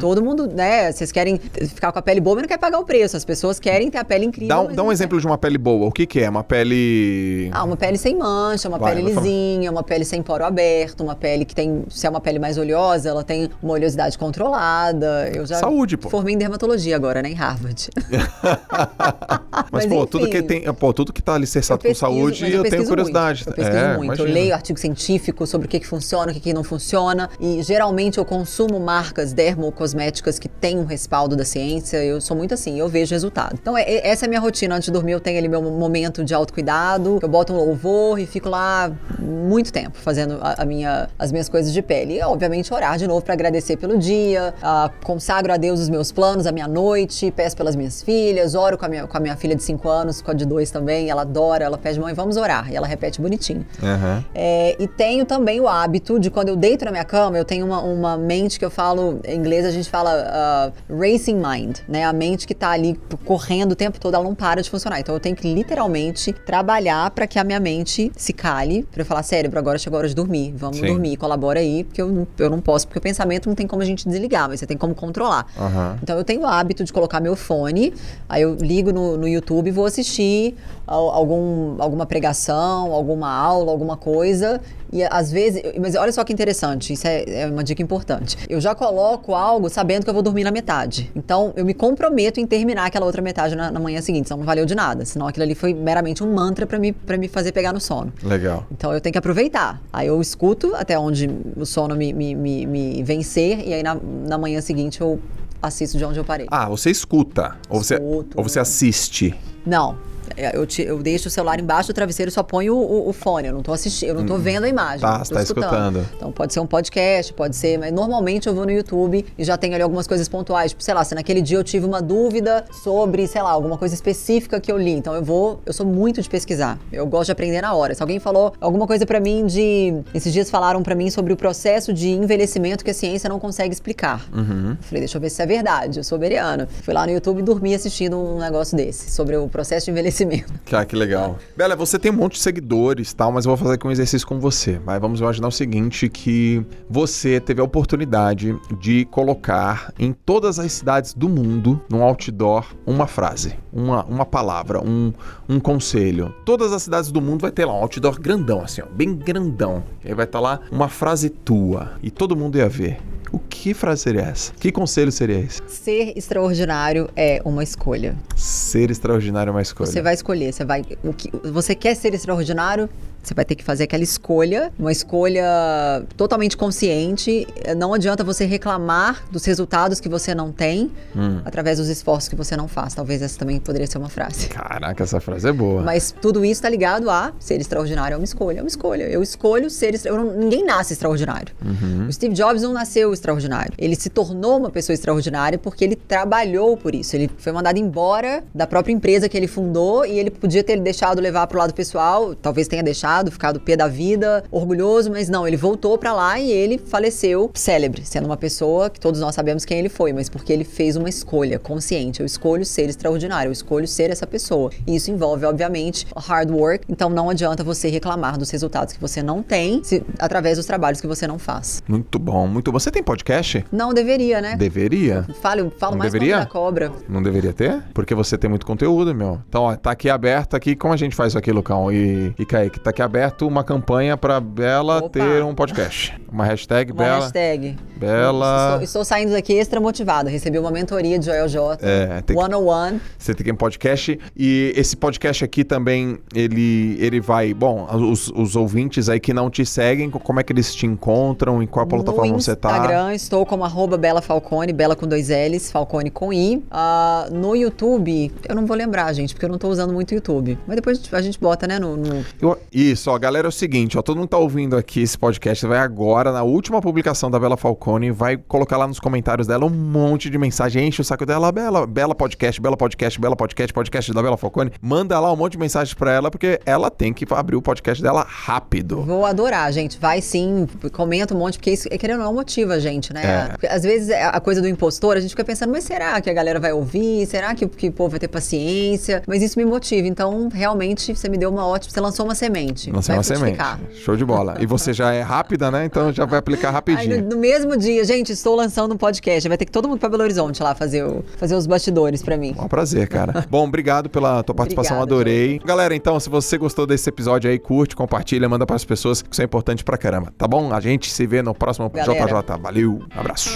Todo mundo, né, vocês querem ficar com a pele boa, mas não quer pagar o preço. As pessoas querem ter a pele incrível. Dá, um- dá um exemplo de uma pele boa. O que que é? Uma pele... ah, uma pele sem mancha, uma Vai, pele lisinha, uma pele sem poro aberto, uma pele que tem, se é uma pele mais oleosa, ela tem uma oleosidade controlada. Eu já Saúde, pô. formei em dermatologia agora, né, em Harvard. Mas, Mas, pô, tudo enfim. que tem, pô, tudo que tá alicerçado com saúde, mas eu, tenho curiosidade. Muito. Eu pesquiso é, muito. imagina. Eu leio artigo científico sobre o que, que funciona, o que, que não funciona. E geralmente eu consumo marcas dermocosméticas que têm um respaldo da ciência. Eu sou muito assim, eu vejo resultado. Então, é- é- essa é a minha rotina. Antes de dormir, eu tenho ali meu momento de autocuidado. Eu boto um louvor e fico lá muito tempo fazendo a, a minha, as minhas coisas de pele. E, obviamente, orar de novo para agradecer pelo dia. ah, consagro a Deus os meus planos, a minha noite. Peço pelas minhas filhas. Oro com a minha, com a minha filha de 5 anos, com a de 2 também. Ela adora. Ela pede, mãe, vamos orar. E ela repete bonitinho. Aham. É, e tenho também o hábito de quando eu deito na minha cama, eu tenho uma, uma mente que eu falo, em inglês a gente fala ah, racing mind, né? A mente que tá ali correndo o tempo todo, ela não para de funcionar. Então eu tenho que literalmente trabalhar para que a minha mente se cale, para eu falar, cérebro, agora chegou a hora de dormir, vamos Sim. dormir, colabora aí, porque eu, não- eu não posso, porque o pensamento não tem como a gente desligar, mas você tem como controlar. Aham. Então eu tenho o hábito de colocar meu fone, aí eu ligo no, no YouTube e vou assistir al- algum, alguma pregação, alguma aula, alguma coisa. E às vezes, mas olha só que interessante, isso é, é uma dica importante. Eu já coloco algo sabendo que eu vou dormir na metade. Então eu me comprometo em terminar aquela outra metade na, na manhã seguinte, senão não valeu de nada. Senão aquilo ali foi meramente um mantra pra me, pra me fazer pegar no sono. Legal. Então eu tenho que aproveitar. Aí eu escuto até onde o sono me, me, me, me vencer, e aí na, na manhã seguinte eu assisto de onde eu parei. Ah, você escuta. Ou você, Escuto. ou você assiste. Não. É, Eu, te- eu deixo o celular embaixo do travesseiro e só ponho o, o- fone. Eu não tô assistindo, eu não tô vendo a imagem. Tá, você tô tá escutando. Então pode ser um podcast, pode ser, mas normalmente eu vou no YouTube e já tenho ali algumas coisas pontuais. Tipo, sei lá, se naquele dia eu tive uma dúvida sobre, sei lá, alguma coisa específica que eu li. Então eu vou, eu sou muito de pesquisar. Eu gosto de aprender na hora. Se alguém falou alguma coisa pra mim de. Esses dias falaram pra mim sobre o processo de envelhecimento que a ciência não consegue explicar. Uhum. Falei, deixa eu ver se é verdade. Eu sou beriana. Fui lá no YouTube e dormi assistindo um negócio desse, sobre o processo de envelhecimento. Ah, que legal. Bela, você tem um monte de seguidores tal, mas eu vou fazer aqui um exercício com você. Vai, vamos imaginar o seguinte, que você teve a oportunidade de colocar em todas as cidades do mundo, num outdoor, uma frase, uma, uma palavra, um, um conselho. Todas as cidades do mundo vai ter lá um outdoor grandão, assim, ó, bem grandão. E aí vai estar lá uma frase tua. E todo mundo ia ver. O que frase seria essa? Que conselho seria esse? Ser extraordinário é uma escolha. Ser extraordinário é uma escolha. Você vai escolher, você vai. O que, você quer ser extraordinário? Você vai ter que fazer aquela escolha, uma escolha totalmente consciente. Não adianta você reclamar dos resultados que você não tem Hum. através dos esforços que você não faz. Talvez essa também poderia ser uma frase. Caraca, essa frase é boa. Mas tudo isso está ligado a ser extraordinário é uma escolha. É uma escolha. Eu escolho ser extra... eu não- Ninguém nasce extraordinário. Uhum. O Steve Jobs não nasceu extraordinário. Ele se tornou uma pessoa extraordinária porque ele trabalhou por isso. Ele foi mandado embora da própria empresa que ele fundou e ele podia ter deixado levar pro lado pessoal, talvez tenha deixado, ficado pé da vida, orgulhoso, mas não, ele voltou pra lá e ele faleceu célebre, sendo uma pessoa que todos nós sabemos quem ele foi, mas porque ele fez uma escolha consciente. Eu escolho ser extraordinário, eu escolho ser essa pessoa. E isso envolve, obviamente, hard work. Então não adianta você reclamar dos resultados que você não tem se- através dos trabalhos que você não faz. Muito bom, muito bom. Você tem podcast? Não deveria, né? Deveria? Falo, falo Não mais deveria? da cobra. Não deveria ter? Porque você tem muito conteúdo, meu. Então, ó, tá aqui aberto aqui. Como a gente faz isso aqui, Lucão e, e Kaique? Tá aqui aberto uma campanha pra Bela Opa. ter um podcast. Uma hashtag Uma Bela. hashtag. Bela. Estou, estou saindo daqui extra motivado. Recebi uma mentoria de Joel J. É, tem que- 101. Você tem que um podcast. E esse podcast aqui também, ele, ele vai. Bom, os, os ouvintes aí que não te seguem, como é que eles te encontram? Em qual plataforma no você tá? Instagram estou como arroba Bela Falcone, Bela com dois L's, Falcone com I. Ah, no YouTube, eu não vou lembrar, gente, porque eu não tô usando muito o YouTube. Mas depois a gente bota, né, no... no- Eu- Isso, ó, galera, é o seguinte, ó, todo mundo tá ouvindo aqui esse podcast, vai agora, na última publicação da Bela Falcone, vai colocar lá nos comentários dela um monte de mensagem, enche o saco dela, Bela, Bela Podcast, Bela Podcast, Bela Podcast, podcast da Bela Falcone, manda lá um monte de mensagens pra ela, porque ela tem que abrir o podcast dela rápido. Vou adorar, gente. Vai sim, comenta um monte, porque isso, querendo ou não, motiva a gente, né? É. Às vezes é a coisa do impostor, a gente fica pensando, mas será que a galera vai ouvir? Será que, que o povo vai ter paciência? Mas isso me motiva. Então, realmente, você me deu uma ótima. Você lançou uma semente. Não sei vai uma semente. Show de bola. E você já é rápida, né? Então já vai aplicar Aí, rapidinho. no, no mesmo dia, gente, estou lançando um podcast. Vai ter que todo mundo pra Belo Horizonte lá fazer, o- fazer os bastidores pra mim. É um prazer, cara. Bom, obrigado pela tua participação, Obrigada, adorei. Galera, então, se você gostou desse episódio aí, curte, compartilha, manda pras pessoas, que isso é importante pra caramba, tá bom? A gente se vê no próximo Galera. JJ. Valeu, abraço.